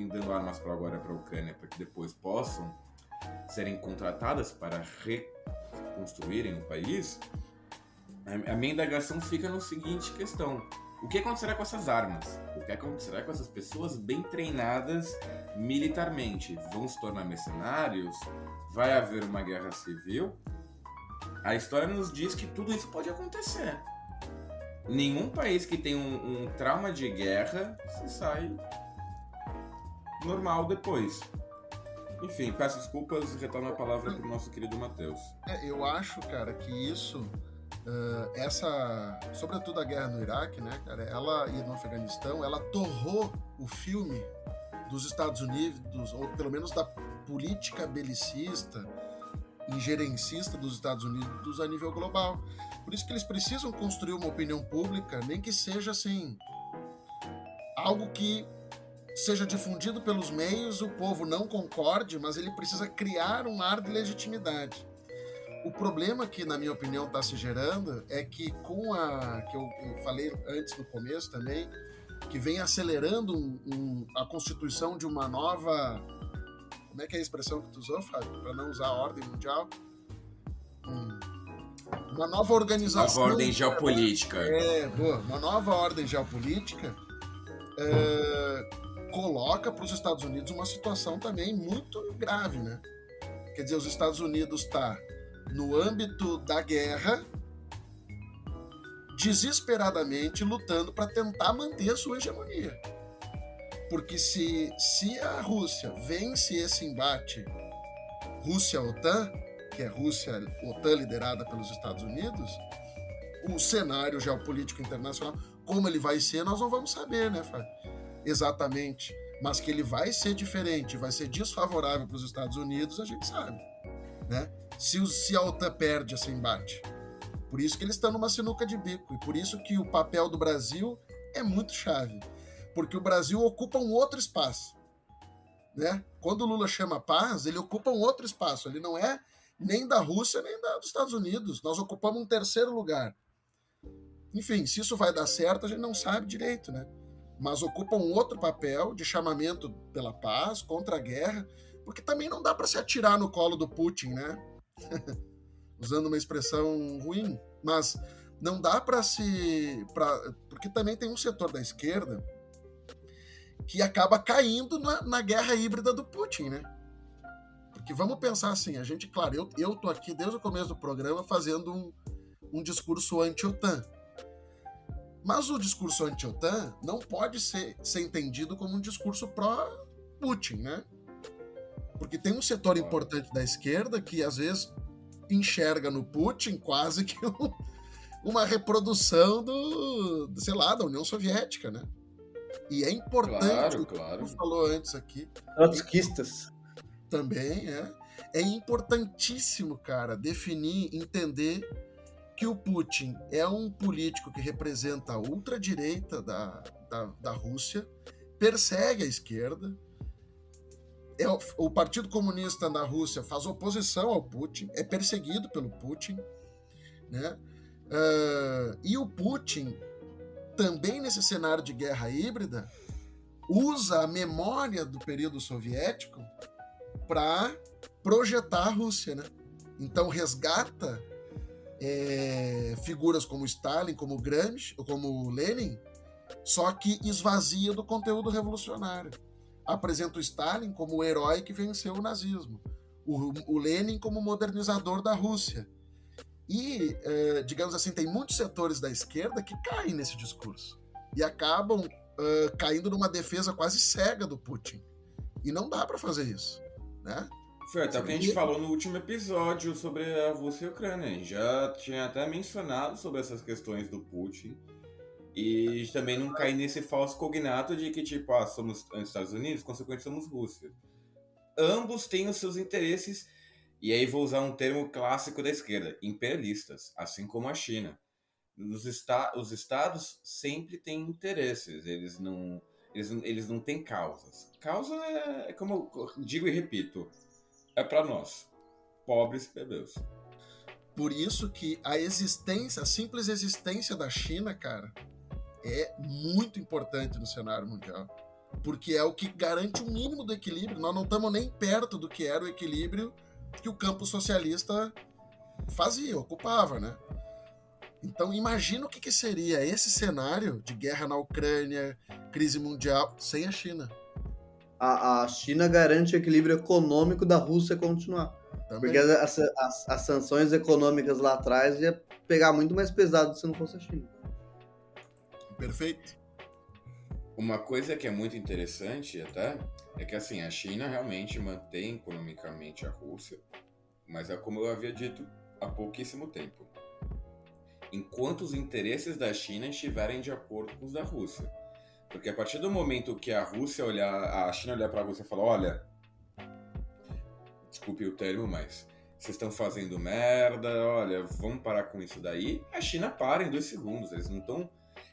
dando armas para agora para a Ucrânia, para que depois possam serem contratadas para reconstruírem o país, a minha indagação fica no seguinte questão. O que acontecerá com essas armas? O que acontecerá com essas pessoas bem treinadas militarmente? Vão se tornar mercenários? Vai haver uma guerra civil? A história nos diz que tudo isso pode acontecer. Nenhum país que tem um, um trauma de guerra se sai normal depois. Enfim, peço desculpas e retorno a palavra para o nosso querido Matheus. É, eu acho, cara, que isso, uh, essa, sobretudo a guerra no Iraque, né, cara, ela e no Afeganistão, ela torrou o filme dos Estados Unidos, ou pelo menos da política belicista, injerencista dos Estados Unidos a nível global. Por isso que eles precisam construir uma opinião pública, nem que seja assim, algo que seja difundido pelos meios, o povo não concorde, mas ele precisa criar um ar de legitimidade. O problema que, na minha opinião, está se gerando é que com a que eu, falei antes no começo também, que vem acelerando um, um, a constituição de uma nova. Como é que é a expressão que tu usou, Fábio? Para não usar a ordem mundial? Hum, uma nova organização. Nova ordem geopolítica. É, boa. Uma nova ordem geopolítica. É, coloca para os Estados Unidos uma situação também muito grave, né? Quer dizer, os Estados Unidos está no âmbito da guerra, desesperadamente lutando para tentar manter a sua hegemonia. Porque se, se a Rússia vence esse embate Rússia-OTAN, que é Rússia-OTAN liderada pelos Estados Unidos, o cenário geopolítico internacional, como ele vai ser, nós não vamos saber, né, Fábio? Exatamente. Mas que ele vai ser diferente, vai ser desfavorável para os Estados Unidos, a gente sabe, né? Se, se a OTAN perde esse embate. Por isso que eles estão numa sinuca de bico e por isso que o papel do Brasil é muito chave, porque o Brasil ocupa um outro espaço, né? Quando o Lula chama paz, ele ocupa um outro espaço. Ele não é nem da Rússia nem da, dos Estados Unidos. Nós ocupamos um terceiro lugar. Enfim, se isso vai dar certo, a gente não sabe direito, né? Mas ocupa um outro papel de chamamento pela paz, contra a guerra, porque também não dá para se atirar no colo do Putin, né? Usando uma expressão ruim, mas não dá para se. Pra, porque também tem um setor da esquerda que acaba caindo na, na guerra híbrida do Putin, né? Porque vamos pensar assim, a gente, claro, eu, eu tô aqui desde o começo do programa fazendo um, um discurso anti-OTAN. Mas o discurso anti-OTAN não pode ser, ser entendido como um discurso pró-Putin, né? Porque tem um setor importante da esquerda que às vezes enxerga no Putin quase que um, uma reprodução do, sei lá, da União Soviética, né? E é importante, claro, claro. como falou antes aqui. Trotskistas. Também é. É importantíssimo, cara, definir, entender que o Putin é um político que representa a ultradireita da, da, da Rússia, persegue a esquerda, é, o Partido Comunista na Rússia faz oposição ao Putin, é perseguido pelo Putin, né? Uh, e o Putin, também nesse cenário de guerra híbrida, usa a memória do período soviético para projetar a Rússia, né? Então resgata é, figuras como Stalin, como Gramsci, como Lenin, só que esvazia do conteúdo revolucionário apresenta o Stalin como o herói que venceu o nazismo, o, o Lenin como modernizador da Rússia. E, eh, digamos assim, tem muitos setores da esquerda que caem nesse discurso e acabam eh, caindo numa defesa quase cega do Putin. E não dá para fazer isso, né? Foi até o que a gente falou no último episódio sobre a Rússia e a Ucrânia. A gente já tinha até mencionado sobre essas questões do Putin e também não cair nesse falso cognato de que, tipo, ah, somos Estados Unidos, consequentemente somos Rússia. Ambos têm os seus interesses, e aí vou usar um termo clássico da esquerda, imperialistas, assim como a China. Os, esta os estados sempre têm interesses, eles não, eles, eles não têm causas. Causa é, é como eu digo e repito, é para nós, pobres plebeus. Por isso que a existência, a simples existência da China, cara, é muito importante no cenário mundial. Porque é o que garante o mínimo do equilíbrio. Nós não estamos nem perto do que era o equilíbrio que o campo socialista fazia, ocupava, né? Então imagina o que, que seria esse cenário de guerra na Ucrânia, crise mundial, sem a China. A, a China garante o equilíbrio econômico da Rússia continuar. Também. Porque as, as, as sanções econômicas lá atrás ia pegar muito mais pesado se não fosse a China. Perfeito. Uma coisa que é muito interessante até é que assim, a China realmente mantém economicamente a Rússia, mas é como eu havia dito há pouquíssimo tempo. Enquanto os interesses da China estiverem de acordo com os da Rússia. Porque a partir do momento que a Rússia olhar, a China olhar para a Rússia e falar, olha, desculpe o termo, mas vocês estão fazendo merda, olha, vamos parar com isso daí, a China para em dois segundos, eles não estão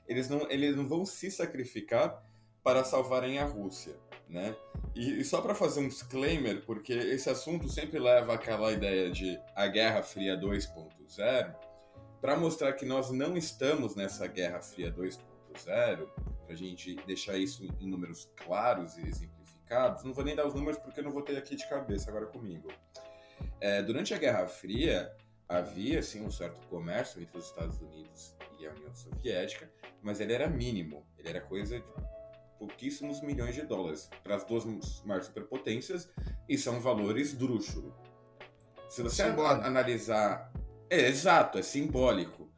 eles não, eles não vão se sacrificar para salvarem a Rússia, né? E, e só para fazer um disclaimer, porque esse assunto sempre leva àquela ideia de a Guerra Fria 2.0, para mostrar que nós não estamos nessa Guerra Fria 2.0, para a gente deixar isso em números claros e exemplificados, não vou nem dar os números porque eu não vou ter aqui de cabeça agora comigo. É, durante a Guerra Fria, havia sim um certo comércio entre os Estados Unidos e a União Soviética, mas ele era mínimo, ele era coisa de pouquíssimos milhões de dólares para as duas maiores superpotências e são valores drúxulos. Se você analisar, é exato, é simbólico.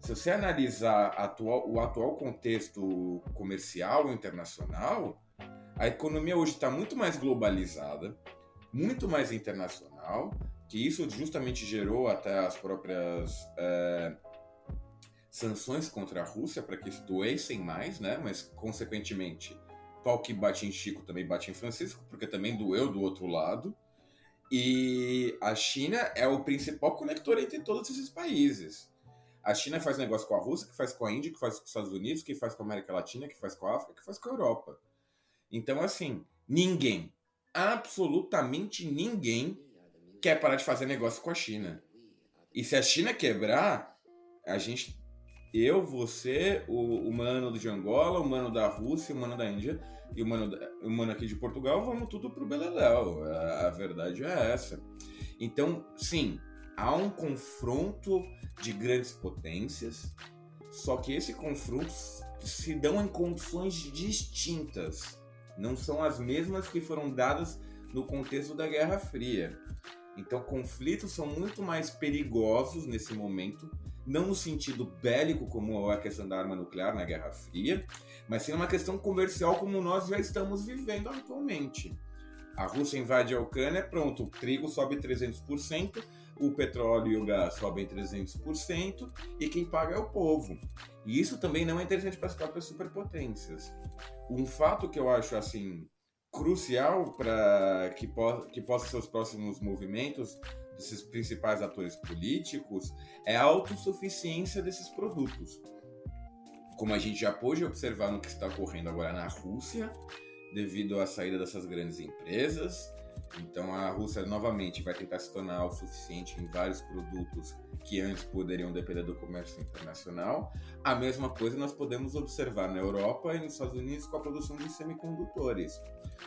Se você analisar atual, o atual contexto comercial internacional, a economia hoje está muito mais globalizada, muito mais internacional, que isso justamente gerou até as próprias é, sanções contra a Rússia para que doessem mais, né? Mas, consequentemente, pau que bate em Chico também bate em Francisco, porque também doeu do outro lado. E a China é o principal conector entre todos esses países. A China faz negócio com a Rússia, que faz com a Índia, que faz com os Estados Unidos, que faz com a América Latina, que faz com a África, que faz com a Europa. Então, assim, ninguém, absolutamente ninguém, quer parar de fazer negócio com a China. E se a China quebrar, a gente eu, você, o, o mano de Angola, o mano da Rússia, o mano da Índia e o mano, o mano aqui de Portugal, vamos tudo pro Beleléu. A, a verdade é essa. Então, sim, há um confronto de grandes potências, só que esse confronto se dão em condições distintas. Não são as mesmas que foram dadas no contexto da Guerra Fria. Então, conflitos são muito mais perigosos nesse momento não no sentido bélico, como a questão da arma nuclear na Guerra Fria, mas sim uma questão comercial, como nós já estamos vivendo atualmente. A Rússia invade a Ucrânia, pronto, o trigo sobe 300%, o petróleo e o gás sobem 300%, e quem paga é o povo. E isso também não é interessante para as próprias superpotências. Um fato que eu acho assim crucial para que, po que possa ser os próximos movimentos desses principais atores políticos é a autossuficiência desses produtos. Como a gente já pôde observar no que está ocorrendo agora na Rússia, devido à saída dessas grandes empresas, então a Rússia novamente vai tentar se tornar autossuficiente em vários produtos que antes poderiam depender do comércio internacional. A mesma coisa nós podemos observar na Europa e nos Estados Unidos com a produção de semicondutores.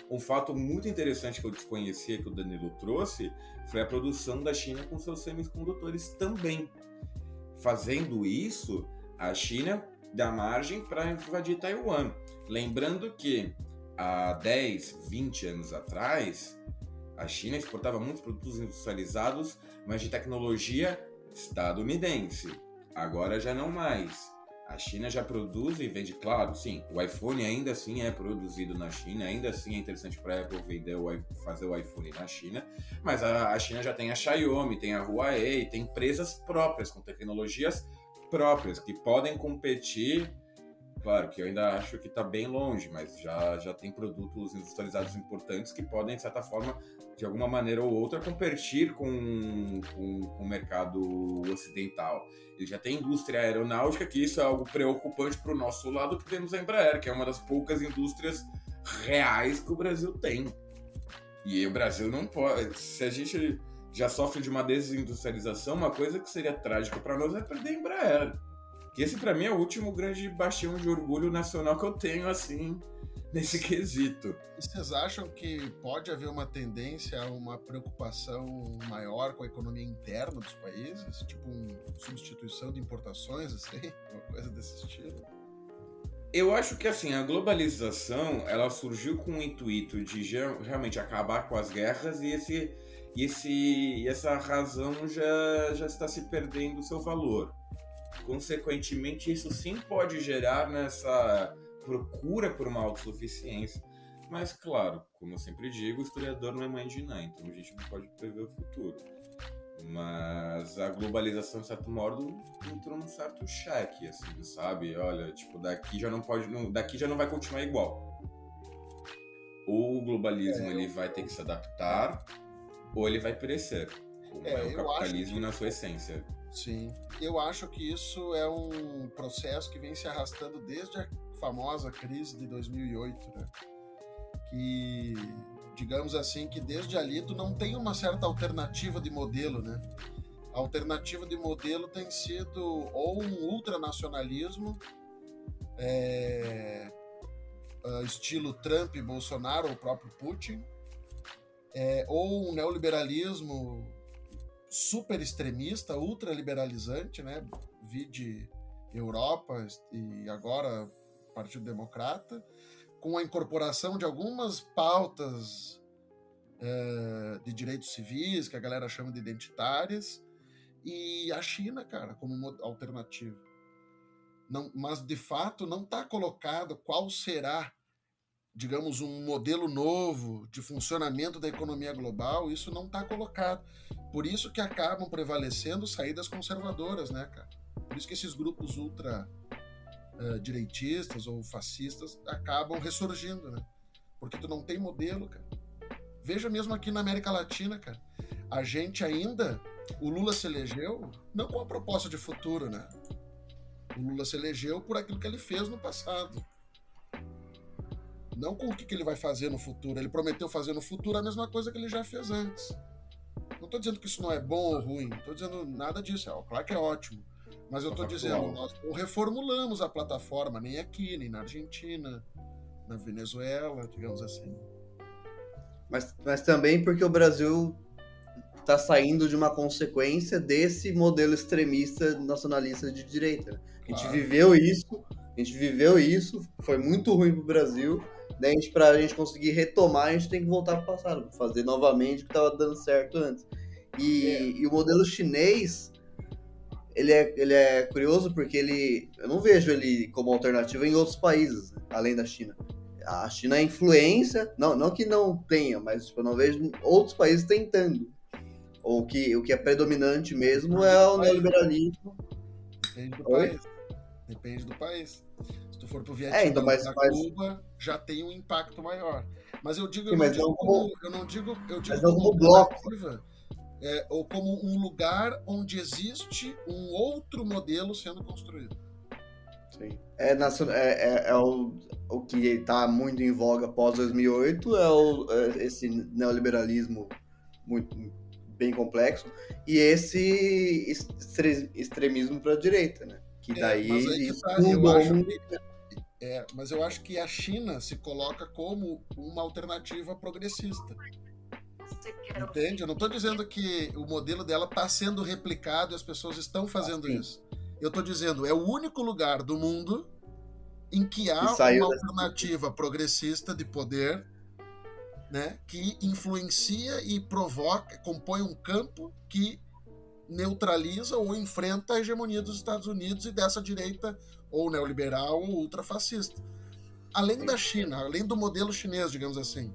Um fato muito interessante que eu desconhecia que o Danilo trouxe foi a produção da China com seus semicondutores também. Fazendo isso, a China dá margem para invadir Taiwan. Lembrando que há 10, 20 anos atrás, a China exportava muitos produtos industrializados, mas de tecnologia estadunidense. Agora já não mais. A China já produz e vende, claro, sim. O iPhone ainda assim é produzido na China, ainda assim é interessante para a Apple vender o, fazer o iPhone na China, mas a, a China já tem a Xiaomi, tem a Huawei, tem empresas próprias com tecnologias próprias que podem competir Claro que eu ainda acho que está bem longe, mas já, já tem produtos industrializados importantes que podem, de certa forma, de alguma maneira ou outra, competir com, com, com o mercado ocidental. Ele já tem indústria aeronáutica, que isso é algo preocupante para o nosso lado, que temos a Embraer, que é uma das poucas indústrias reais que o Brasil tem. E o Brasil não pode. Se a gente já sofre de uma desindustrialização, uma coisa que seria trágica para nós é perder a Embraer. Que esse para mim é o último grande bastião de orgulho nacional que eu tenho, assim, nesse quesito. E vocês acham que pode haver uma tendência a uma preocupação maior com a economia interna dos países? Tipo, uma substituição de importações, assim? Uma coisa desse estilo? Eu acho que assim, a globalização ela surgiu com o intuito de realmente acabar com as guerras e esse, e esse, e essa razão já, já está se perdendo o seu valor. Consequentemente, isso sim pode gerar nessa procura por uma autossuficiência. Mas, claro, como eu sempre digo, o historiador não é mãe de Ná, então a gente não pode prever o futuro. Mas a globalização, de certo modo, entrou num certo cheque, assim, sabe? Olha, tipo, daqui já não pode. Não, daqui já não vai continuar igual. Ou o globalismo é, eu... ele vai ter que se adaptar, ou ele vai perecer. Como é, é o capitalismo que... na sua essência. Sim. Eu acho que isso é um processo que vem se arrastando desde a famosa crise de 2008, né? Que, digamos assim, que desde ali tu não tem uma certa alternativa de modelo, né? A alternativa de modelo tem sido ou um ultranacionalismo, é, estilo Trump Bolsonaro, ou próprio Putin, é, ou um neoliberalismo super extremista, ultraliberalizante, né? Vide Europa e agora Partido Democrata, com a incorporação de algumas pautas é, de direitos civis, que a galera chama de identitárias, e a China, cara, como alternativa. Não, mas de fato não está colocado qual será, digamos, um modelo novo de funcionamento da economia global. Isso não está colocado. Por isso que acabam prevalecendo saídas conservadoras, né, cara? Por isso que esses grupos ultra uh, direitistas ou fascistas acabam ressurgindo, né? Porque tu não tem modelo, cara. Veja mesmo aqui na América Latina, cara. A gente ainda, o Lula se elegeu não com a proposta de futuro, né? O Lula se elegeu por aquilo que ele fez no passado. Não com o que ele vai fazer no futuro. Ele prometeu fazer no futuro a mesma coisa que ele já fez antes. Não estou dizendo que isso não é bom ou ruim. Não estou dizendo nada disso. É, claro que é ótimo. Mas eu estou dizendo, nós reformulamos a plataforma, nem aqui, nem na Argentina, na Venezuela, digamos assim. Mas, mas também porque o Brasil está saindo de uma consequência desse modelo extremista nacionalista de direita. A gente claro. viveu isso, a gente viveu isso, foi muito ruim para o Brasil. Né? Para a gente conseguir retomar, a gente tem que voltar para o passado, fazer novamente o que estava dando certo antes. E, é. e o modelo chinês ele é, ele é curioso porque ele. Eu não vejo ele como alternativa em outros países, né, além da China. A China é influência, não, não que não tenha, mas tipo, eu não vejo outros países tentando. Ou que o que é predominante mesmo é o neoliberalismo. Depende do país. Depende do país. Se tu for pro Vietnã, é, então, mas, mas... Cuba, já tem um impacto maior. Mas eu digo, Sim, eu, não digo como, eu não digo, eu digo como, como bloco é, ou como um lugar onde existe um outro modelo sendo construído. Sim. É, é, é, é o, o que está muito em voga pós 2008 é, o, é esse neoliberalismo muito bem complexo e esse extremismo para a direita, né? Que é, daí mas aí que tá, eu acho que, é, mas eu acho que a China se coloca como uma alternativa progressista. Entende? Eu não estou dizendo que o modelo dela está sendo replicado e as pessoas estão fazendo isso. Eu estou dizendo, é o único lugar do mundo em que há uma alternativa progressista de poder né, que influencia e provoca, compõe um campo que neutraliza ou enfrenta a hegemonia dos Estados Unidos e dessa direita ou neoliberal ou ultrafascista. Além da China, além do modelo chinês, digamos assim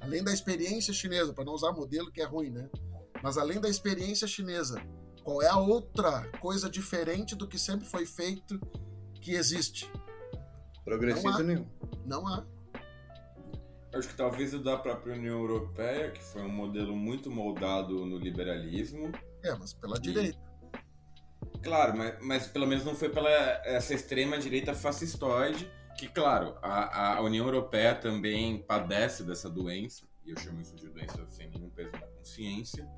além da experiência chinesa, para não usar modelo que é ruim, né? Mas além da experiência chinesa, qual é a outra coisa diferente do que sempre foi feito que existe? Progressista nenhum. Não há. Acho que talvez o da própria União Europeia, que foi um modelo muito moldado no liberalismo. É, mas pela e... direita. Claro, mas, mas pelo menos não foi pela essa extrema direita fascistoide que, claro, a, a União Europeia também padece dessa doença, e eu chamo isso de doença sem nenhum peso na consciência.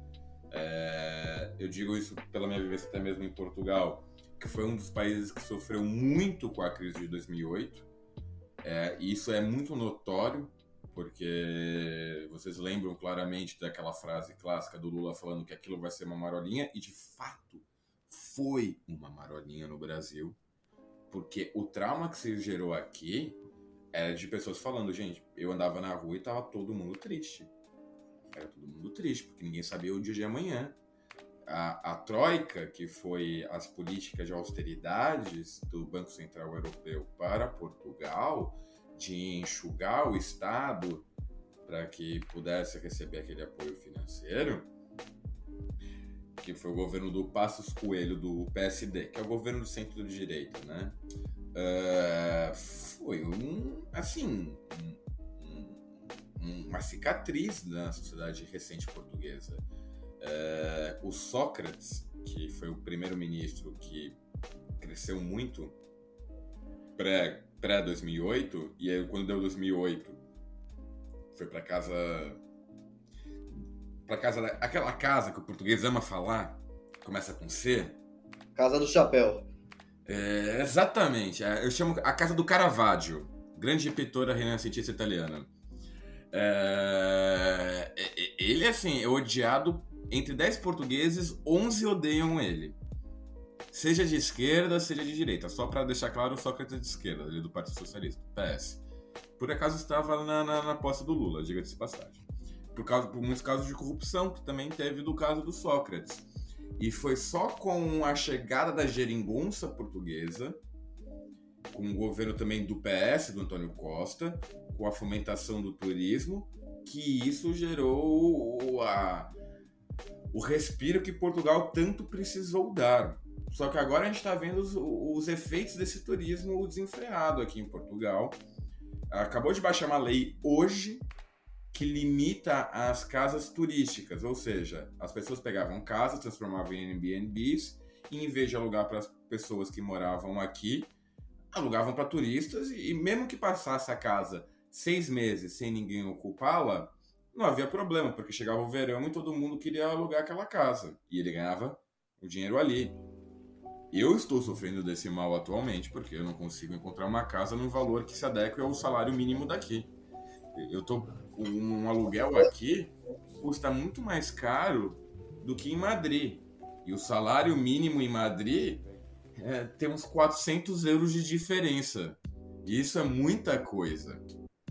É, eu digo isso pela minha vivência até mesmo em Portugal, que foi um dos países que sofreu muito com a crise de 2008. É, e isso é muito notório, porque vocês lembram claramente daquela frase clássica do Lula falando que aquilo vai ser uma marolinha, e de fato foi uma marolinha no Brasil. Porque o trauma que se gerou aqui era de pessoas falando, gente, eu andava na rua e tava todo mundo triste. Era todo mundo triste, porque ninguém sabia o dia de amanhã. A, a troika, que foi as políticas de austeridades do Banco Central Europeu para Portugal, de enxugar o Estado para que pudesse receber aquele apoio financeiro, que foi o governo do Passos Coelho, do PSD, que é o governo do centro-direita, né? Uh, foi um, assim, um, um, uma cicatriz na sociedade recente portuguesa. Uh, o Sócrates, que foi o primeiro-ministro que cresceu muito pré, pré-2008, e aí quando deu 2008, foi para casa. para casa. Da, aquela casa que o português ama falar, começa com C. Casa do Chapéu. É, exatamente. É, eu chamo a Casa do Caravaggio, grande pintora renascentista italiana. É, ele, assim, é odiado entre 10 portugueses, 11 odeiam ele. Seja de esquerda, seja de direita. Só para deixar claro, o Sócrates é de esquerda, ele é do Partido Socialista, PS. Por acaso estava na, na, na posse do Lula, diga-se de passagem. Por, causa, por muitos casos de corrupção, que também teve do caso do Sócrates. E foi só com a chegada da geringonça portuguesa, com o governo também do PS, do Antônio Costa, com a fomentação do turismo, que isso gerou a, o respiro que Portugal tanto precisou dar. Só que agora a gente está vendo os, os, efeitos desse turismo desenfreado aqui em Portugal. Acabou de baixar uma lei hoje que limita as casas turísticas, ou seja, as pessoas pegavam casas, transformavam em Airbnbs e em vez de alugar para as pessoas que moravam aqui, alugavam para turistas e mesmo que passasse a casa seis meses sem ninguém ocupá-la, não havia problema, porque chegava o verão e todo mundo queria alugar aquela casa e ele ganhava o dinheiro ali. Eu estou sofrendo desse mal atualmente porque eu não consigo encontrar uma casa num valor que se adeque ao salário mínimo daqui. Eu tô um aluguel aqui custa muito mais caro do que em Madrid. E o salário mínimo em Madrid é, tem uns 400 euros de diferença. E isso é muita coisa.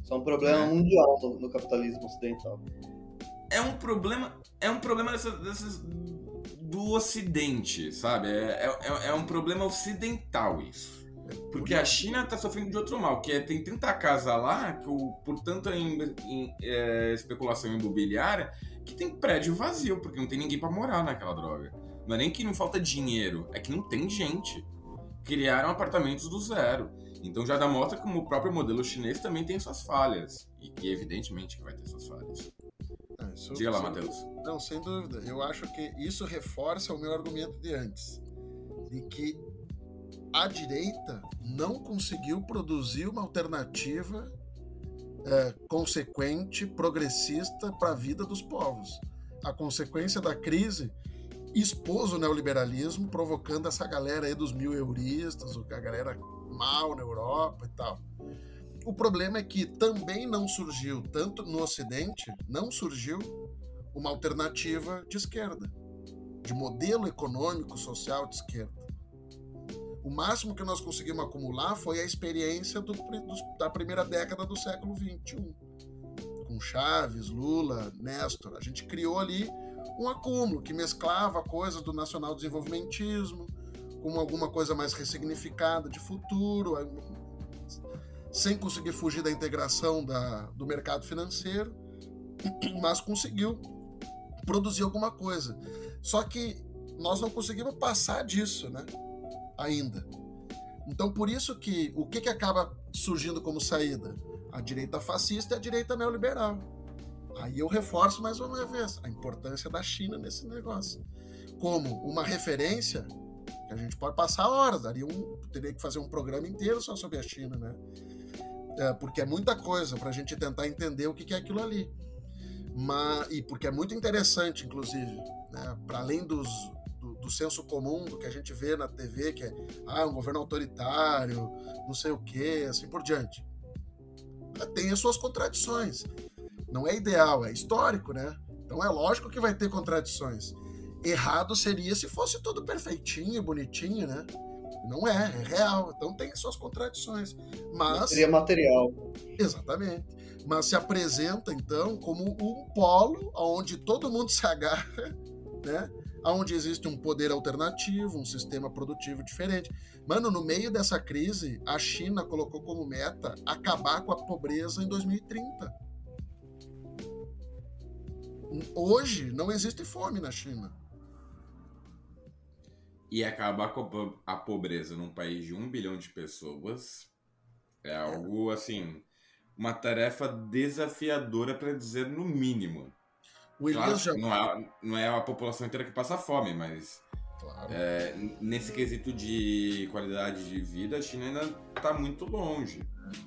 Isso é um problema é. mundial no, no, capitalismo ocidental. É um problema, é um problema dessas, dessas do Ocidente, sabe? É, é, é, um problema ocidental isso. Porque a China está sofrendo de outro mal, que é tem tanta casa lá, que o, por tanta é, especulação imobiliária, que tem prédio vazio, porque não tem ninguém para morar naquela droga. Não é nem que não falta dinheiro, é que não tem gente. Criaram apartamentos do zero. Então já dá mostra como o próprio modelo chinês também tem suas falhas. E que evidentemente que vai ter suas falhas. Isso, Diga lá, Matheus. Não, sem dúvida. Eu acho que isso reforça o meu argumento de antes. De que a direita não conseguiu produzir uma alternativa é, consequente, progressista para a vida dos povos. A consequência da crise expôs o neoliberalismo, provocando essa galera aí dos mil euristas, a galera mal na Europa e tal. O problema é que também não surgiu, tanto no Ocidente, não surgiu uma alternativa de esquerda, de modelo econômico, social de esquerda. O máximo que nós conseguimos acumular foi a experiência do, do, da primeira década do século XXI, com Chaves, Lula, Néstor. A gente criou ali um acúmulo que mesclava coisas do nacional desenvolvimentismo com alguma coisa mais ressignificada de futuro, sem conseguir fugir da integração da, do mercado financeiro, mas conseguiu produzir alguma coisa. Só que nós não conseguimos passar disso, né? Ainda. Então, por isso que o que, que acaba surgindo como saída? A direita fascista e a direita neoliberal. Aí eu reforço mais uma vez a importância da China nesse negócio. Como uma referência, que a gente pode passar horas, daria um, teria que fazer um programa inteiro só sobre a China, né? É, porque é muita coisa para a gente tentar entender o que, que é aquilo ali. Mas, e porque é muito interessante, inclusive, né? para além dos, do, do, senso comum, do que a gente vê na TV, que é ah, um governo autoritário, não sei o quê, assim por diante. Tem as suas contradições. Não é ideal, é histórico, né? Então é lógico que vai ter contradições. Errado seria se fosse tudo perfeitinho, bonitinho, né? Não é, é real. Então tem suas contradições. Mas. Seria material. Exatamente. Mas se apresenta, então, como um polo onde todo mundo se agarra, né? Onde existe um poder alternativo, um sistema produtivo diferente. Mano, no meio dessa crise, a China colocou como meta acabar com a pobreza em 2030. Hoje não existe fome na China. E acabar com a pobreza num país de um bilhão de pessoas é algo assim, uma tarefa desafiadora para dizer no mínimo. O claro, já... não, é, não é a população inteira que passa fome, mas Claro. É, nesse quesito de qualidade de vida, a China ainda está muito longe.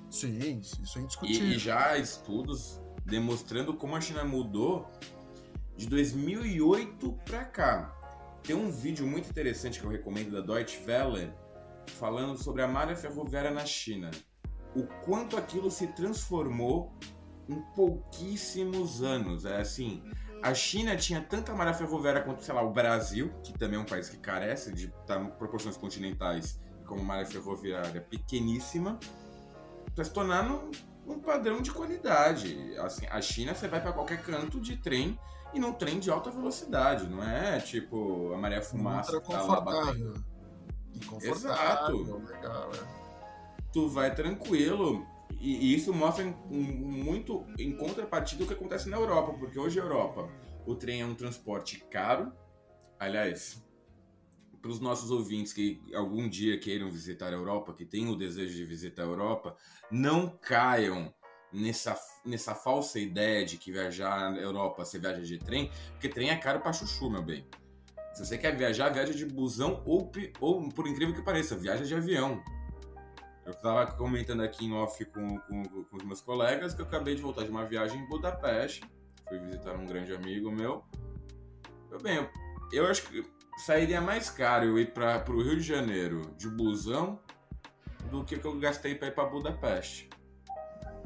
Sim, isso é indiscutível. E, e já há estudos demonstrando como a China mudou de 2008 para cá. Tem um vídeo muito interessante que eu recomendo da Deutsche Welle falando sobre a malha ferroviária na China. O quanto aquilo se transformou em pouquíssimos anos. É assim, a China tinha tanta malha ferroviária quanto, sei lá, o Brasil, que também é um país que carece de proporções continentais como malha ferroviária pequeníssima, para se tornar num, um padrão de qualidade. Assim, a China você vai para qualquer canto de trem e num trem de alta velocidade, não é tipo a Maria Fumaça que tá lá batendo. Exato. Legal, é. Tu vai tranquilo. E, e isso mostra muito em contrapartida o que acontece na Europa, porque hoje a Europa, o trem é um transporte caro. Aliás, para os nossos ouvintes que algum dia queiram visitar a Europa, que tenham o desejo de visitar a Europa, não caiam nessa, nessa falsa ideia de que viajar na Europa você viaja de trem, porque trem é caro para chuchu, meu bem. Se você quer viajar, viaja de busão ou, ou por incrível que pareça, viaja de avião. Eu estava comentando aqui em off com, com, com, os meus colegas que eu acabei de voltar de uma viagem em Budapeste. Fui visitar um grande amigo meu. Eu, bem, eu acho que sairia mais caro eu ir para o Rio de Janeiro de busão do que, que eu gastei para ir para Budapeste.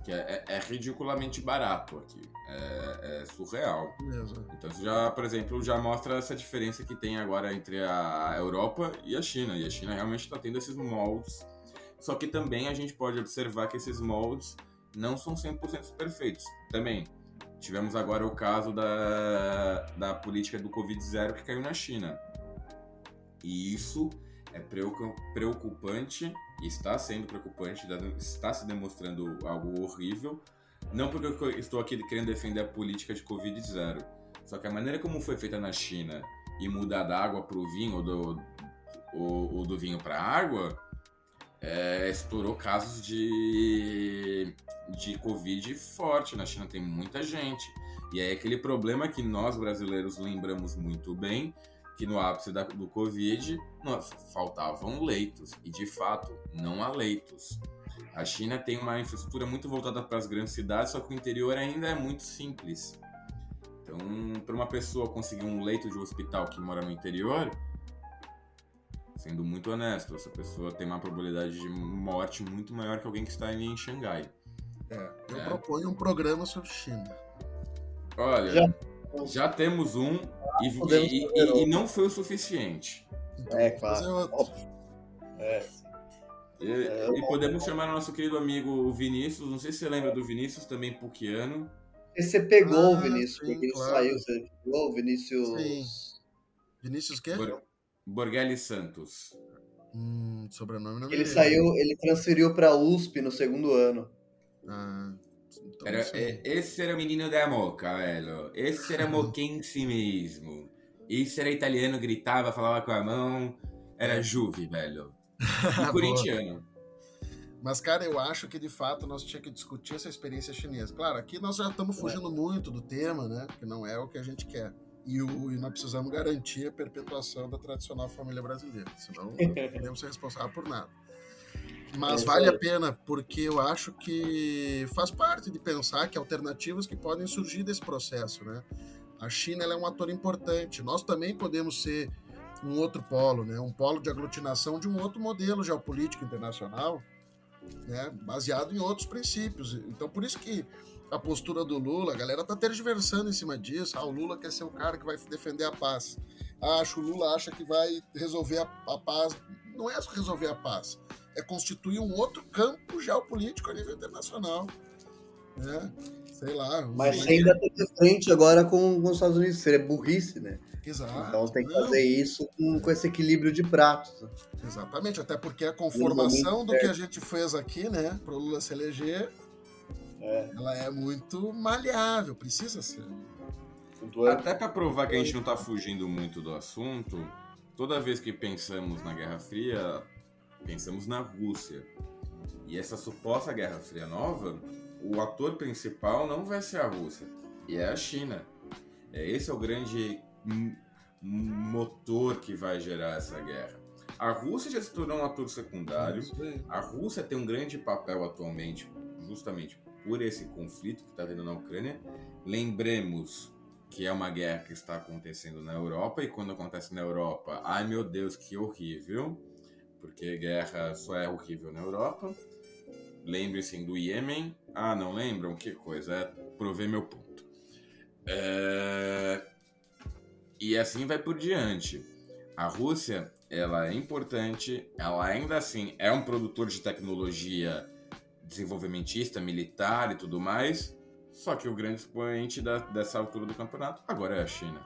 Que é, é, é, ridiculamente barato aqui. É, é surreal. Então, já, por exemplo, já mostra essa diferença que tem agora entre a Europa e a China. E a China realmente está tendo esses moldes. Só que também a gente pode observar que esses moldes não são 100% perfeitos. Também, tivemos agora o caso da, da política do Covid-0 que caiu na China. E isso é preocupante, está sendo preocupante, está se demonstrando algo horrível. Não porque eu estou aqui querendo defender a política de Covid-0, só que a maneira como foi feita na China e mudar da água para o vinho ou do, ou, ou do vinho para água, é, casos de, de Covid forte. Na China tem muita gente. E aí aquele problema que nós brasileiros lembramos muito bem, que no ápice da, do Covid faltavam leitos. E de fato, não há leitos. A China tem uma infraestrutura muito voltada para as grandes cidades, só que o interior ainda é muito simples. Então, para uma pessoa conseguir um leito de hospital que mora no interior, sendo muito honesto, essa pessoa tem uma probabilidade de morte muito maior que alguém que está ali em Xangai. É, eu é. proponho um programa sobre China. Olha, já, já temos um e, e, e, não foi o suficiente. Então, é, claro. É. E, é, e, podemos chamar o nosso querido amigo Vinícius. Não sei se você lembra do Vinícius, também puquiano. E você pegou ah, o Vinícius, sim, porque claro. ele saiu. Você pegou o Vinícius. Sim. Vinícius quê? Bor Borghelli Santos. Hum, sobrenome não Ele saiu, ele transferiu para USP no segundo ano. Ah. Então era, é, esse era o menino da moca, velho. Esse era moquense mesmo. Esse era italiano, gritava, falava com a mão. Era Juve, velho. E corintiano. Mas, cara, eu acho que de fato nós tínhamos que discutir essa experiência chinesa. Claro, aqui nós já estamos fugindo é. muito do tema, né? Que não é o que a gente quer. E, o, e nós precisamos garantir a perpetuação da tradicional família brasileira. Senão não podemos ser responsáveis por nada. Mas é vale a pena, porque eu acho que faz parte de pensar que alternativas que podem surgir desse processo, né? A China é um ator importante. Nós também podemos ser um outro polo, né? Um polo de aglutinação de um outro modelo geopolítico internacional, né? Baseado em outros princípios. Então, por isso que a postura do Lula, a galera tá tergiversando em cima disso. Ah, o Lula quer ser o cara que vai defender a paz. Ah, acho o Lula acha que vai resolver a, a paz. Não é resolver a paz é constituir um outro campo geopolítico a nível internacional. Né? Sei lá. Mas ainda tem de frente agora com, com os Estados Unidos, seria burrice, né? Exato. Então tem que fazer isso com, com esse equilíbrio de pratos. Né? Exatamente, até porque a conformação do que a gente fez aqui, né, para o Lula se eleger, é. ela é muito maleável, precisa ser. Até para provar que a gente não está fugindo muito do assunto, toda vez que pensamos na Guerra Fria, Pensamos na Rússia. E essa suposta Guerra Fria nova, o ator principal não vai ser a Rússia, e é a China. É, esse é o grande motor que vai gerar essa guerra. A Rússia já se tornou um ator secundário. A Rússia tem um grande papel atualmente, justamente por esse conflito que está tendo na Ucrânia. Lembremos que é uma guerra que está acontecendo na Europa, e quando acontece na Europa, ai meu Deus, que horrível, porque guerra só é horrível na Europa. Lembre-se do Iêmen. Ah, não lembram? Que coisa, é prover meu ponto. É... E assim vai por diante. A Rússia, ela é importante, ela ainda assim é um produtor de tecnologia desenvolvimentista, militar e tudo mais, só que o grande expoente da, dessa altura do campeonato agora é a China.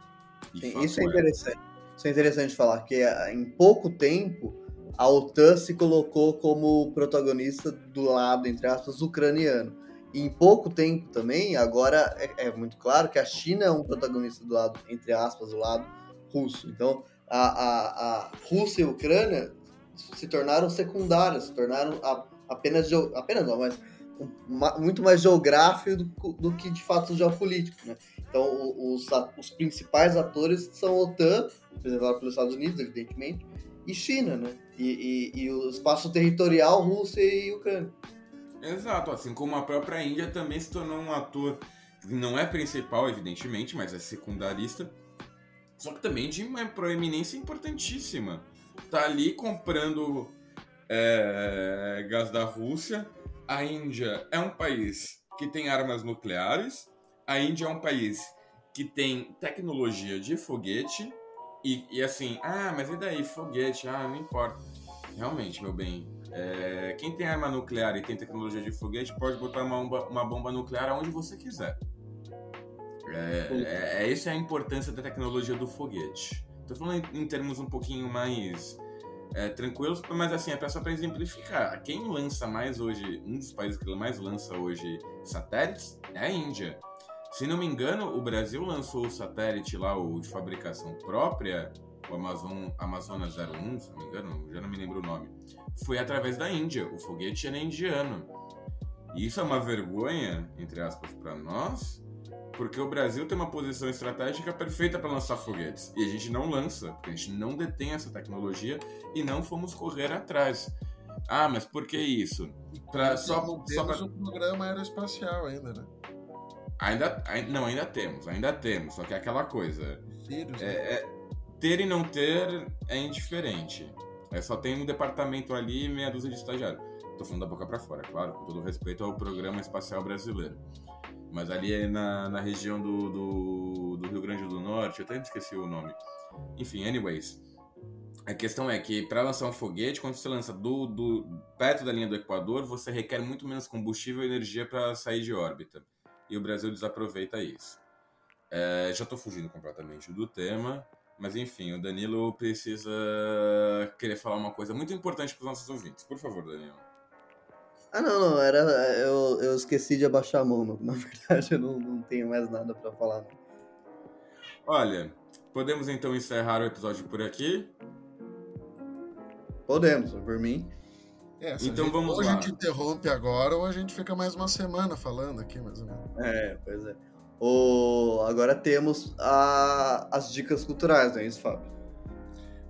Sim, isso é interessante. Isso é interessante falar, que eh, em pouco tempo a OTAN se colocou como protagonista do lado, entre aspas, ucraniano. E em pouco tempo também, agora é, é, muito claro que a China é um protagonista do lado, entre aspas, do lado russo. Então, a, a, a Rússia e a Ucrânia se tornaram secundárias, se tornaram a, apenas, apenas não, mas muito mais geográfico do, do, que de fato geopolítico, né? Então, os, os principais atores são a OTAN, representado pelos Estados Unidos, evidentemente, e China, né? E, e, e, o espaço territorial Rússia e Ucrânia. Exato, assim como a própria Índia também se tornou um ator que não é principal, evidentemente, mas é secundarista, só que também de uma proeminência importantíssima. Tá ali comprando é, gás da Rússia a Índia é um país que tem armas nucleares, a Índia é um país que tem tecnologia de foguete, e, e assim, ah, mas e daí, foguete? Ah, não importa. Realmente, meu bem, é, quem tem arma nuclear e tem tecnologia de foguete pode botar uma bomba, uma bomba nuclear aonde você quiser. É, é, é, essa é a importância da tecnologia do foguete. Estou falando em, em termos um pouquinho mais é, tranquilos, mas assim, é só para exemplificar. Quem lança mais hoje, um dos países que mais lança hoje satélites é a Índia. Se não me engano, o Brasil lançou o satélite lá, o de fabricação própria, o Amazon, Amazonas 01, se não me engano, já não me lembro o nome. Foi através da Índia, o foguete era indiano. E isso é uma vergonha, entre aspas, para nós, porque o Brasil tem uma posição estratégica perfeita para lançar foguetes. E a gente não lança, porque a gente não detém essa tecnologia e não fomos correr atrás. Ah, mas por que isso? Pra, só, não temos só pra... um programa aeroespacial ainda, né? Ainda, ainda, não, ainda temos, ainda temos, só que é aquela coisa. Sirius, é, né? é, ter e não ter é indiferente. É, só tem um departamento ali e meia dúzia de estagiários. Tô falando da boca para fora, claro, com todo respeito ao Programa Espacial Brasileiro. Mas ali é na, na região do, do, do Rio Grande do Norte, eu até esqueci o nome. Enfim, anyways. A questão é que para lançar um foguete, quando você lança do, do, perto da linha do Equador, você requer muito menos combustível e energia para sair de órbita. E o Brasil desaproveita isso. É, já estou fugindo completamente do tema, mas enfim, o Danilo precisa querer falar uma coisa muito importante para os nossos ouvintes. Por favor, Danilo. Ah, não, não, era. Eu, eu esqueci de abaixar a mão. Na verdade, eu não, não tenho mais nada para falar. Olha, podemos então encerrar o episódio por aqui? Podemos, por mim. É, então gente, vamos ou lá. Ou a gente interrompe agora ou a gente fica mais uma semana falando aqui, mais ou menos. É, pois é. O... Agora temos a... as dicas culturais, não é isso, Fábio?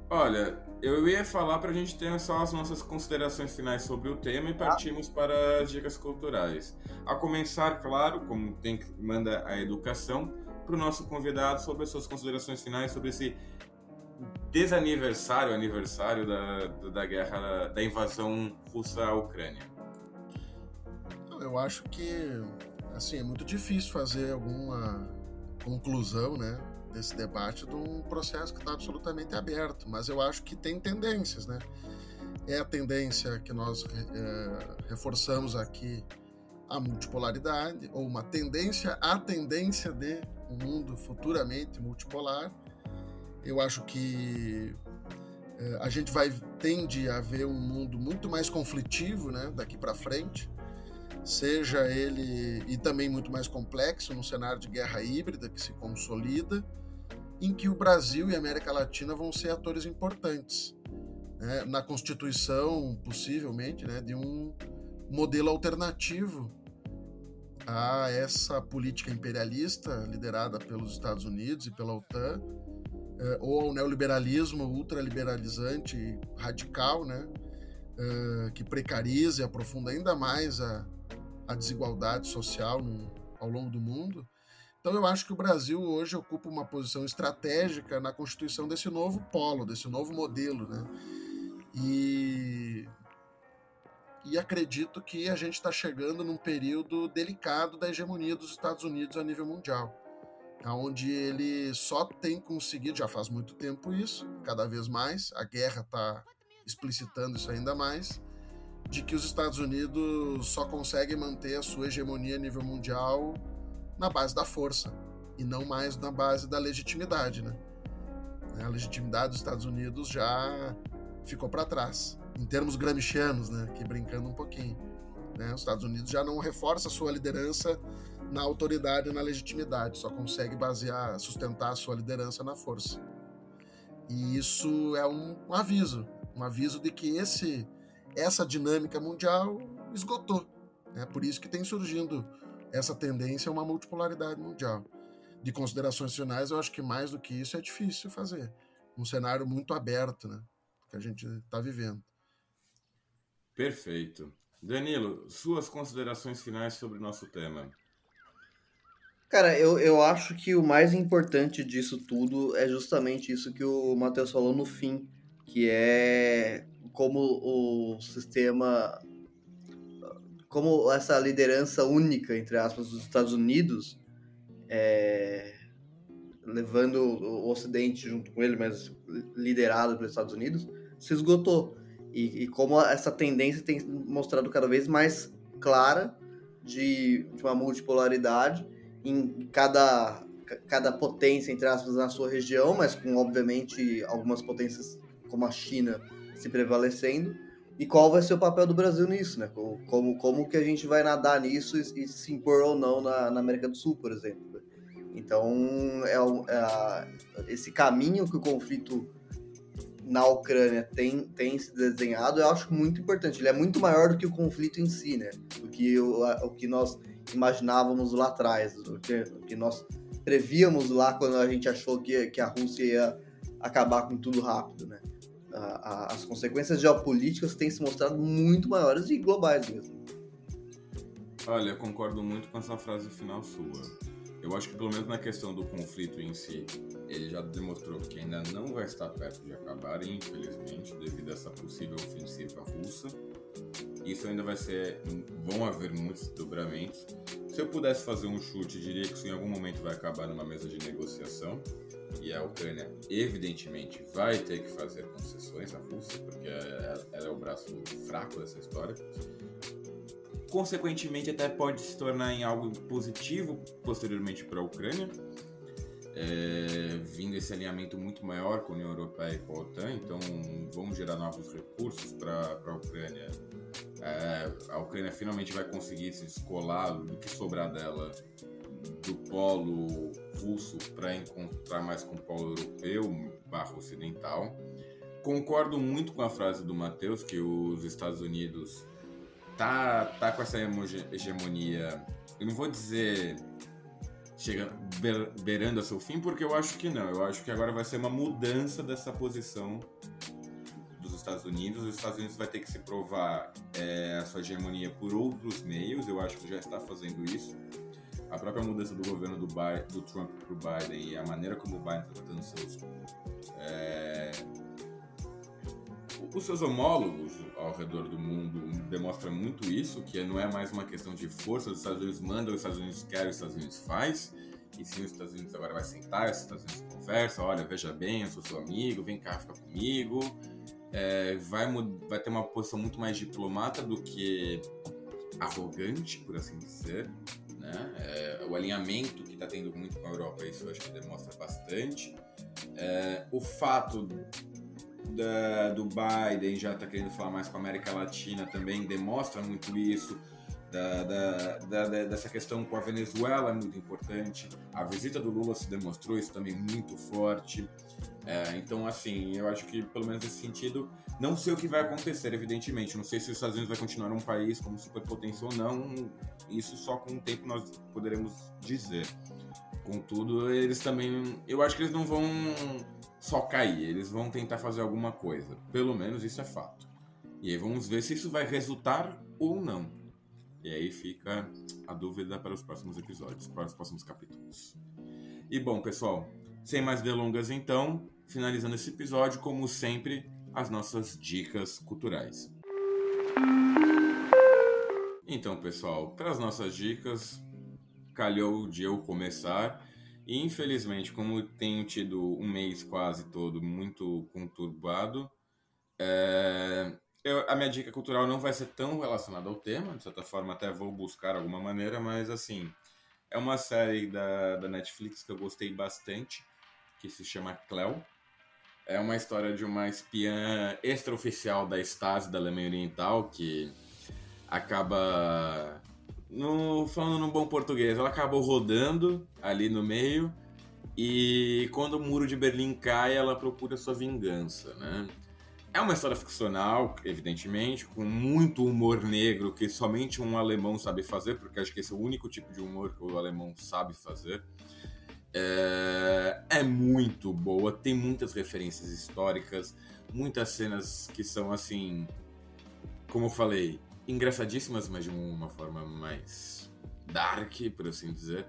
Olha, eu ia falar para a gente ter só as nossas considerações finais sobre o tema e partimos ah. para as dicas culturais. A começar, claro, como tem que manda a educação, para o nosso convidado sobre as suas considerações finais sobre esse desaniversário, aniversário da, da guerra, da invasão russa à Ucrânia. Eu acho que assim é muito difícil fazer alguma conclusão, né? desse debate de um processo que está absolutamente aberto, mas eu acho que tem tendências, né? É a tendência que nós é, reforçamos aqui a multipolaridade, ou uma tendência, a tendência de um mundo futuramente multipolar. Eu acho que é, a gente vai tende a ver um mundo muito mais conflitivo, né, daqui para frente, seja ele e também muito mais complexo no cenário de guerra híbrida que se consolida em que o Brasil e a América Latina vão ser atores importantes né, na constituição, possivelmente, né, de um modelo alternativo a essa política imperialista liderada pelos Estados Unidos e pela OTAN uh, ou ao neoliberalismo ultraliberalizante radical, né? Uh, que precariza e aprofunda ainda mais a, a desigualdade social no, ao longo do mundo. Então eu acho que o Brasil hoje ocupa uma posição estratégica na constituição desse novo polo, desse novo modelo, né? E, e acredito que a gente está chegando num período delicado da hegemonia dos Estados Unidos a nível mundial, onde ele só tem conseguido, já faz muito tempo isso, cada vez mais, a guerra está explicitando isso ainda mais, de que os Estados Unidos só conseguem manter a sua hegemonia a nível mundial na base da força e não mais na base da legitimidade, né? A legitimidade dos Estados Unidos já ficou para trás, em termos gramscianos, né? Que brincando um pouquinho, né? Os Estados Unidos já não reforça a sua liderança na autoridade e na legitimidade, só consegue basear, sustentar a sua liderança na força. E isso é um, um aviso, um aviso de que esse essa dinâmica mundial esgotou. É né? por isso que tem surgindo essa tendência a uma multipolaridade mundial. De considerações finais, eu acho que mais do que isso é difícil fazer. Um cenário muito aberto, né? Que a gente está vivendo. Perfeito. Danilo, suas considerações finais sobre o nosso tema. Cara, eu, eu acho que o mais importante disso tudo é justamente isso que o Matheus falou no fim, que é como o sistema, como essa liderança única, entre aspas, dos Estados Unidos, é, levando o Ocidente junto com ele, mas liderado pelos Estados Unidos, se esgotou. E, e como essa tendência tem mostrado cada vez mais clara de, de uma multipolaridade em cada, cada potência, entre aspas, na sua região, mas com, obviamente, algumas potências como a China se prevalecendo. E qual vai ser o papel do Brasil nisso, né? Como, como que a gente vai nadar nisso e, e se impor ou não na, na, América do Sul, por exemplo. Então, é, é esse caminho que o conflito na Ucrânia tem, tem se desenhado, eu acho muito importante. Ele é muito maior do que o conflito em si, né? Do que o, o que nós imaginávamos lá atrás, do que, do que nós prevíamos lá quando a gente achou que, que a Rússia ia acabar com tudo rápido, né? a, a, as consequências geopolíticas têm se mostrado muito maiores e globais mesmo. Olha, eu concordo muito com essa frase final sua. Eu acho que pelo menos na questão do conflito em si, ele já demonstrou que ainda não vai estar perto de acabar, infelizmente, devido a essa possível ofensiva russa. Isso ainda vai ser. vão haver muitos dobramentos. Se eu pudesse fazer um chute, diria que isso em algum momento vai acabar numa mesa de negociação e a Ucrânia evidentemente vai ter que fazer concessões à Rússia, porque ela é o braço fraco dessa história. Consequentemente, até pode se tornar em algo positivo posteriormente para a Ucrânia, é, vindo esse alinhamento muito maior com a União Europeia e com a OTAN, então vamos gerar novos recursos para a Ucrânia. É, a Ucrânia finalmente vai conseguir se descolar do que sobrar dela do polo russo para encontrar mais com o polo europeu barra ocidental. Concordo muito com a frase do Matheus que os Estados Unidos tá, tá com essa hegemonia, eu não vou dizer chega beirando a seu fim, porque eu acho que não. Eu acho que agora vai ser uma mudança dessa posição dos Estados Unidos. Os Estados Unidos vai ter que se provar é, a sua hegemonia por outros meios. Eu acho que já está fazendo isso a própria mudança do governo do, Biden, do Trump para o Biden e a maneira como o Biden está tratando seus, é, os seus homólogos ao redor do mundo demonstra muito isso, que não é mais uma questão de força, os Estados Unidos mandam, os Estados Unidos querem, os Estados Unidos faz, e sim, os Estados Unidos agora vai sentar, os Estados Unidos conversa, olha, veja bem, eu sou seu amigo, vem cá, fica comigo, é, vai, vai ter uma posição muito mais diplomata do que arrogante, por assim dizer, né? É, o alinhamento que está tendo muito com a Europa, isso eu acho que demonstra bastante. É, o fato da, do Biden já está querendo falar mais com a América Latina também demonstra muito isso. Da, da, da, dessa questão com a Venezuela é muito importante. A visita do Lula se demonstrou isso também muito forte. É, então, assim, eu acho que pelo menos nesse sentido, não sei o que vai acontecer, evidentemente. Não sei se os Estados Unidos vai continuar um país como superpotência ou não. Isso só com o tempo nós poderemos dizer. Contudo, eles também. Eu acho que eles não vão só cair, eles vão tentar fazer alguma coisa. Pelo menos isso é fato. E aí vamos ver se isso vai resultar ou não. E aí fica a dúvida para os próximos episódios, para os próximos capítulos. E bom, pessoal, sem mais delongas então, finalizando esse episódio, como sempre, as nossas dicas culturais. Então, pessoal, para as nossas dicas, calhou de eu começar. Infelizmente, como tenho tido um mês quase todo muito conturbado, é... eu, a minha dica cultural não vai ser tão relacionada ao tema, de certa forma até vou buscar alguma maneira, mas assim, é uma série da, da Netflix que eu gostei bastante, que se chama Cleo. É uma história de uma espiã extraoficial da Stasi da Alemanha Oriental que acaba no, falando num bom português, ela acabou rodando ali no meio e quando o muro de Berlim cai, ela procura sua vingança, né? É uma história ficcional, evidentemente, com muito humor negro que somente um alemão sabe fazer, porque acho que esse é o único tipo de humor que o alemão sabe fazer. É, é muito boa, tem muitas referências históricas, muitas cenas que são assim, como eu falei, engraçadíssimas, mas de uma forma mais dark, por assim dizer.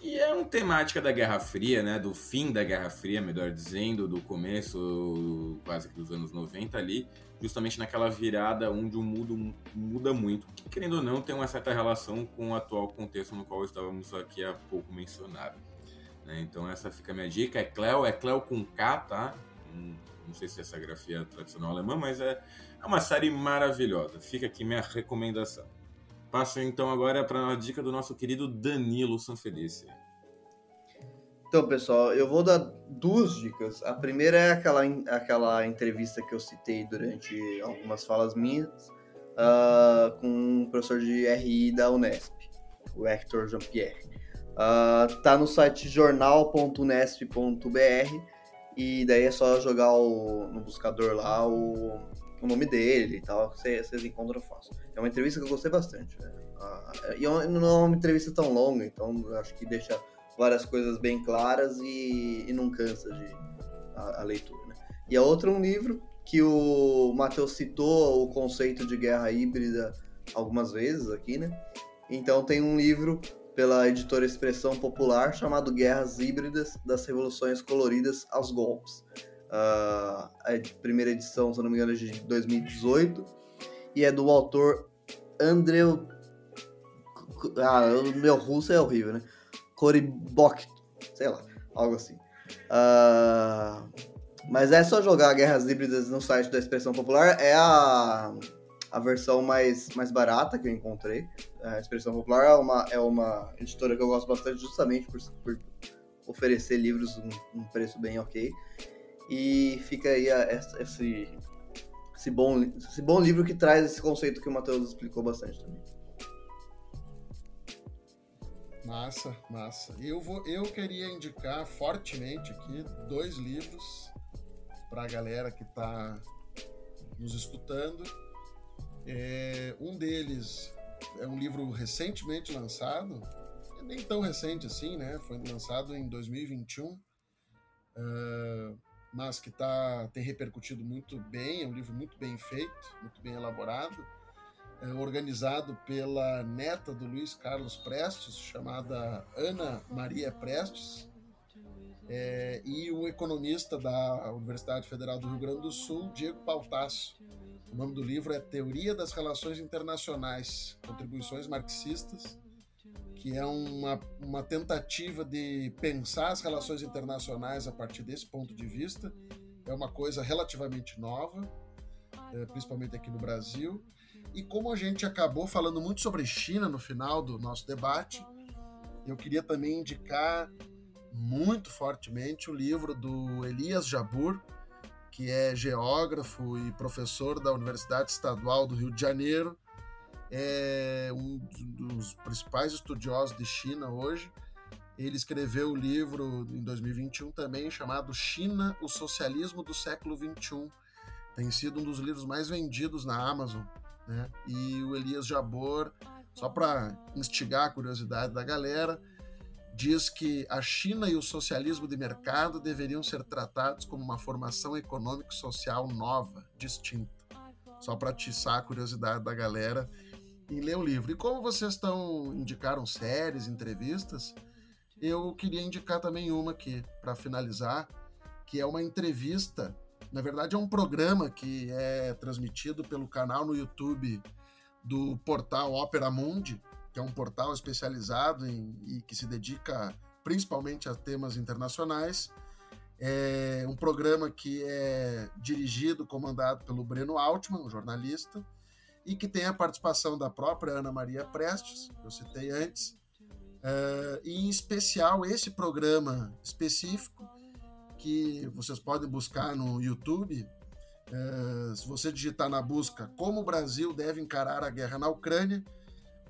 E é uma temática da Guerra Fria, né? Do fim da Guerra Fria, melhor dizendo, do começo quase que dos anos 90 ali, justamente naquela virada onde o mundo muda muito, que querendo ou não tem uma certa relação com o atual contexto no qual estávamos aqui há pouco mencionado. Né? Então essa fica a minha dica, é Cleo, é Cleo com K, tá? Não sei se essa grafia é tradicional alemã, mas é é uma série maravilhosa. Fica aqui minha recomendação. Passo então agora para a dica do nosso querido Danilo Sanfelice. Então, pessoal, eu vou dar duas dicas. A primeira é aquela, aquela entrevista que eu citei durante algumas falas minhas uh, com o professor de RI da Unesp, o Hector Jean-Pierre. Uh, tá no site jornal.unesp.br e daí é só jogar o, no buscador lá o, o nome dele e tal, vocês encontram fácil. É uma entrevista que eu gostei bastante. Né? Ah, e não é uma entrevista tão longa, então acho que deixa várias coisas bem claras e, e não cansa de a, a leitura. Né? E a outra é um livro que o Matheus citou o conceito de guerra híbrida algumas vezes aqui, né? Então tem um livro pela editora Expressão Popular chamado Guerras Híbridas das Revoluções Coloridas aos Golpes. Uh, a primeira edição, se não me engano, é de 2018. E é do autor Andreu. Ah, o meu russo é horrível, né? Koribok, sei lá, algo assim. Uh, mas é só jogar Guerras Híbridas no site da Expressão Popular. É a, a versão mais, mais barata que eu encontrei. A Expressão Popular é uma, é uma editora que eu gosto bastante, justamente por, por oferecer livros um, um preço bem ok. E fica aí a, esse, esse, bom, esse bom livro que traz esse conceito que o Matheus explicou bastante também. Massa, massa. Eu, vou, eu queria indicar fortemente aqui dois livros para a galera que está nos escutando. É, um deles é um livro recentemente lançado, nem tão recente assim, né? Foi lançado em 2021. Uh, mas que tá, tem repercutido muito bem, é um livro muito bem feito, muito bem elaborado, é organizado pela neta do Luiz Carlos Prestes, chamada Ana Maria Prestes, é, e o economista da Universidade Federal do Rio Grande do Sul, Diego Pautasso. O nome do livro é Teoria das Relações Internacionais, Contribuições Marxistas, que é uma, uma tentativa de pensar as relações internacionais a partir desse ponto de vista. É uma coisa relativamente nova, é, principalmente aqui no Brasil. E como a gente acabou falando muito sobre China no final do nosso debate, eu queria também indicar muito fortemente o livro do Elias Jabur, que é geógrafo e professor da Universidade Estadual do Rio de Janeiro, é um dos principais estudiosos de China hoje. Ele escreveu o um livro em 2021 também chamado China, o Socialismo do Século XXI. Tem sido um dos livros mais vendidos na Amazon. Né? E o Elias Jabor, só para instigar a curiosidade da galera, diz que a China e o socialismo de mercado deveriam ser tratados como uma formação econômico-social nova, distinta. Só para atiçar a curiosidade da galera em ler o livro. E como vocês estão indicaram séries, entrevistas, eu queria indicar também uma aqui para finalizar, que é uma entrevista. Na verdade, é um programa que é transmitido pelo canal no YouTube do portal Opera Mundi, que é um portal especializado em, e que se dedica principalmente a temas internacionais. É um programa que é dirigido, comandado pelo Breno Altman, um jornalista, e que tem a participação da própria Ana Maria Prestes, que eu citei antes, é, e em especial esse programa específico que vocês podem buscar no YouTube. É, se você digitar na busca como o Brasil deve encarar a guerra na Ucrânia,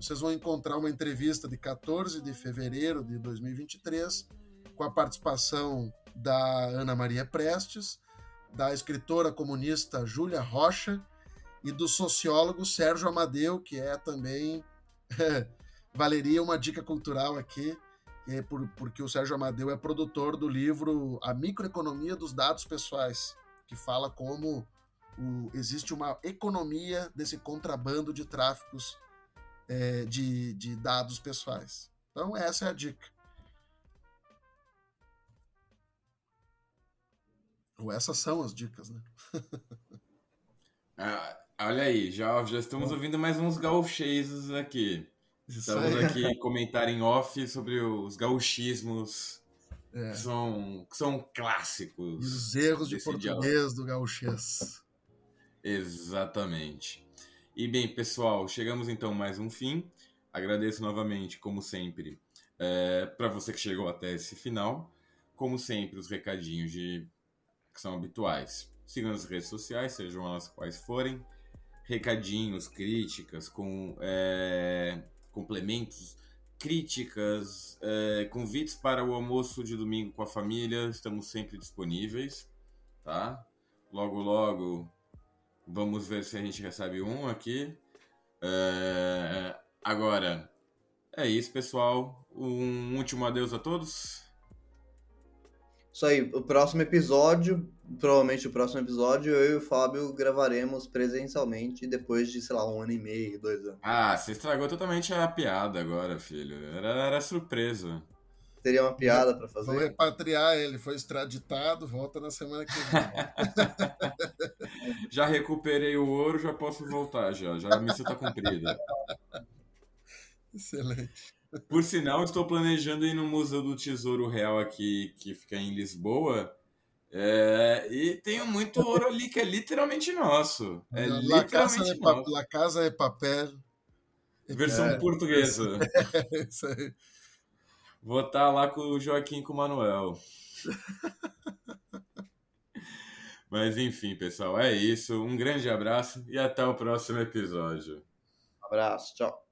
vocês vão encontrar uma entrevista de 14 de fevereiro de 2023 com a participação da Ana Maria Prestes, da escritora comunista Júlia Rocha e do sociólogo Sérgio Amadeu, que é também valeria uma dica cultural aqui, é por, porque o Sérgio Amadeu é produtor do livro A Microeconomia dos Dados Pessoais, que fala como o, existe uma economia desse contrabando de tráficos é, de, de dados pessoais. Então, essa é a dica. Ou essas são as dicas, né? ah, olha aí, já, já estamos ouvindo mais uns gauchês aqui. Estamos aqui comentar em off sobre os gauchismos é. que, são, que são clássicos. E os erros de português diálogo. do gauchês. Exatamente. E bem, pessoal, chegamos então mais um fim. Agradeço novamente, como sempre, é, para você que chegou até esse final. Como sempre, os recadinhos de que são habituais. Sigam nas redes sociais, sejam elas quais forem. Recadinhos, críticas, com é, complementos, críticas, é, convites para o almoço de domingo com a família. Estamos sempre disponíveis, tá? Logo, logo, vamos ver se a gente recebe um aqui. É, agora, é isso, pessoal. Um último adeus a todos. Isso aí, o próximo episódio, provavelmente o próximo episódio, eu e o Fábio gravaremos presencialmente depois de, sei lá, um ano e meio, dois anos. Ah, você estragou totalmente a piada agora, filho. Era, era surpresa. Teria uma piada para fazer? Vou repatriar ele, foi extraditado, volta na semana que vem. já recuperei o ouro, já posso voltar, já. Já a missão tá cumprida. Excelente. Por sinal, estou planejando ir no Museu do Tesouro Real aqui, que fica em Lisboa. É, e tenho muito ouro ali que é literalmente nosso. É La literalmente casa nosso. La Casa é Papel. Versão é, portuguesa. É, isso aí. Vou estar tá lá com o Joaquim com o Manuel. Mas enfim, pessoal, é isso. Um grande abraço e até o próximo episódio. Um abraço, tchau.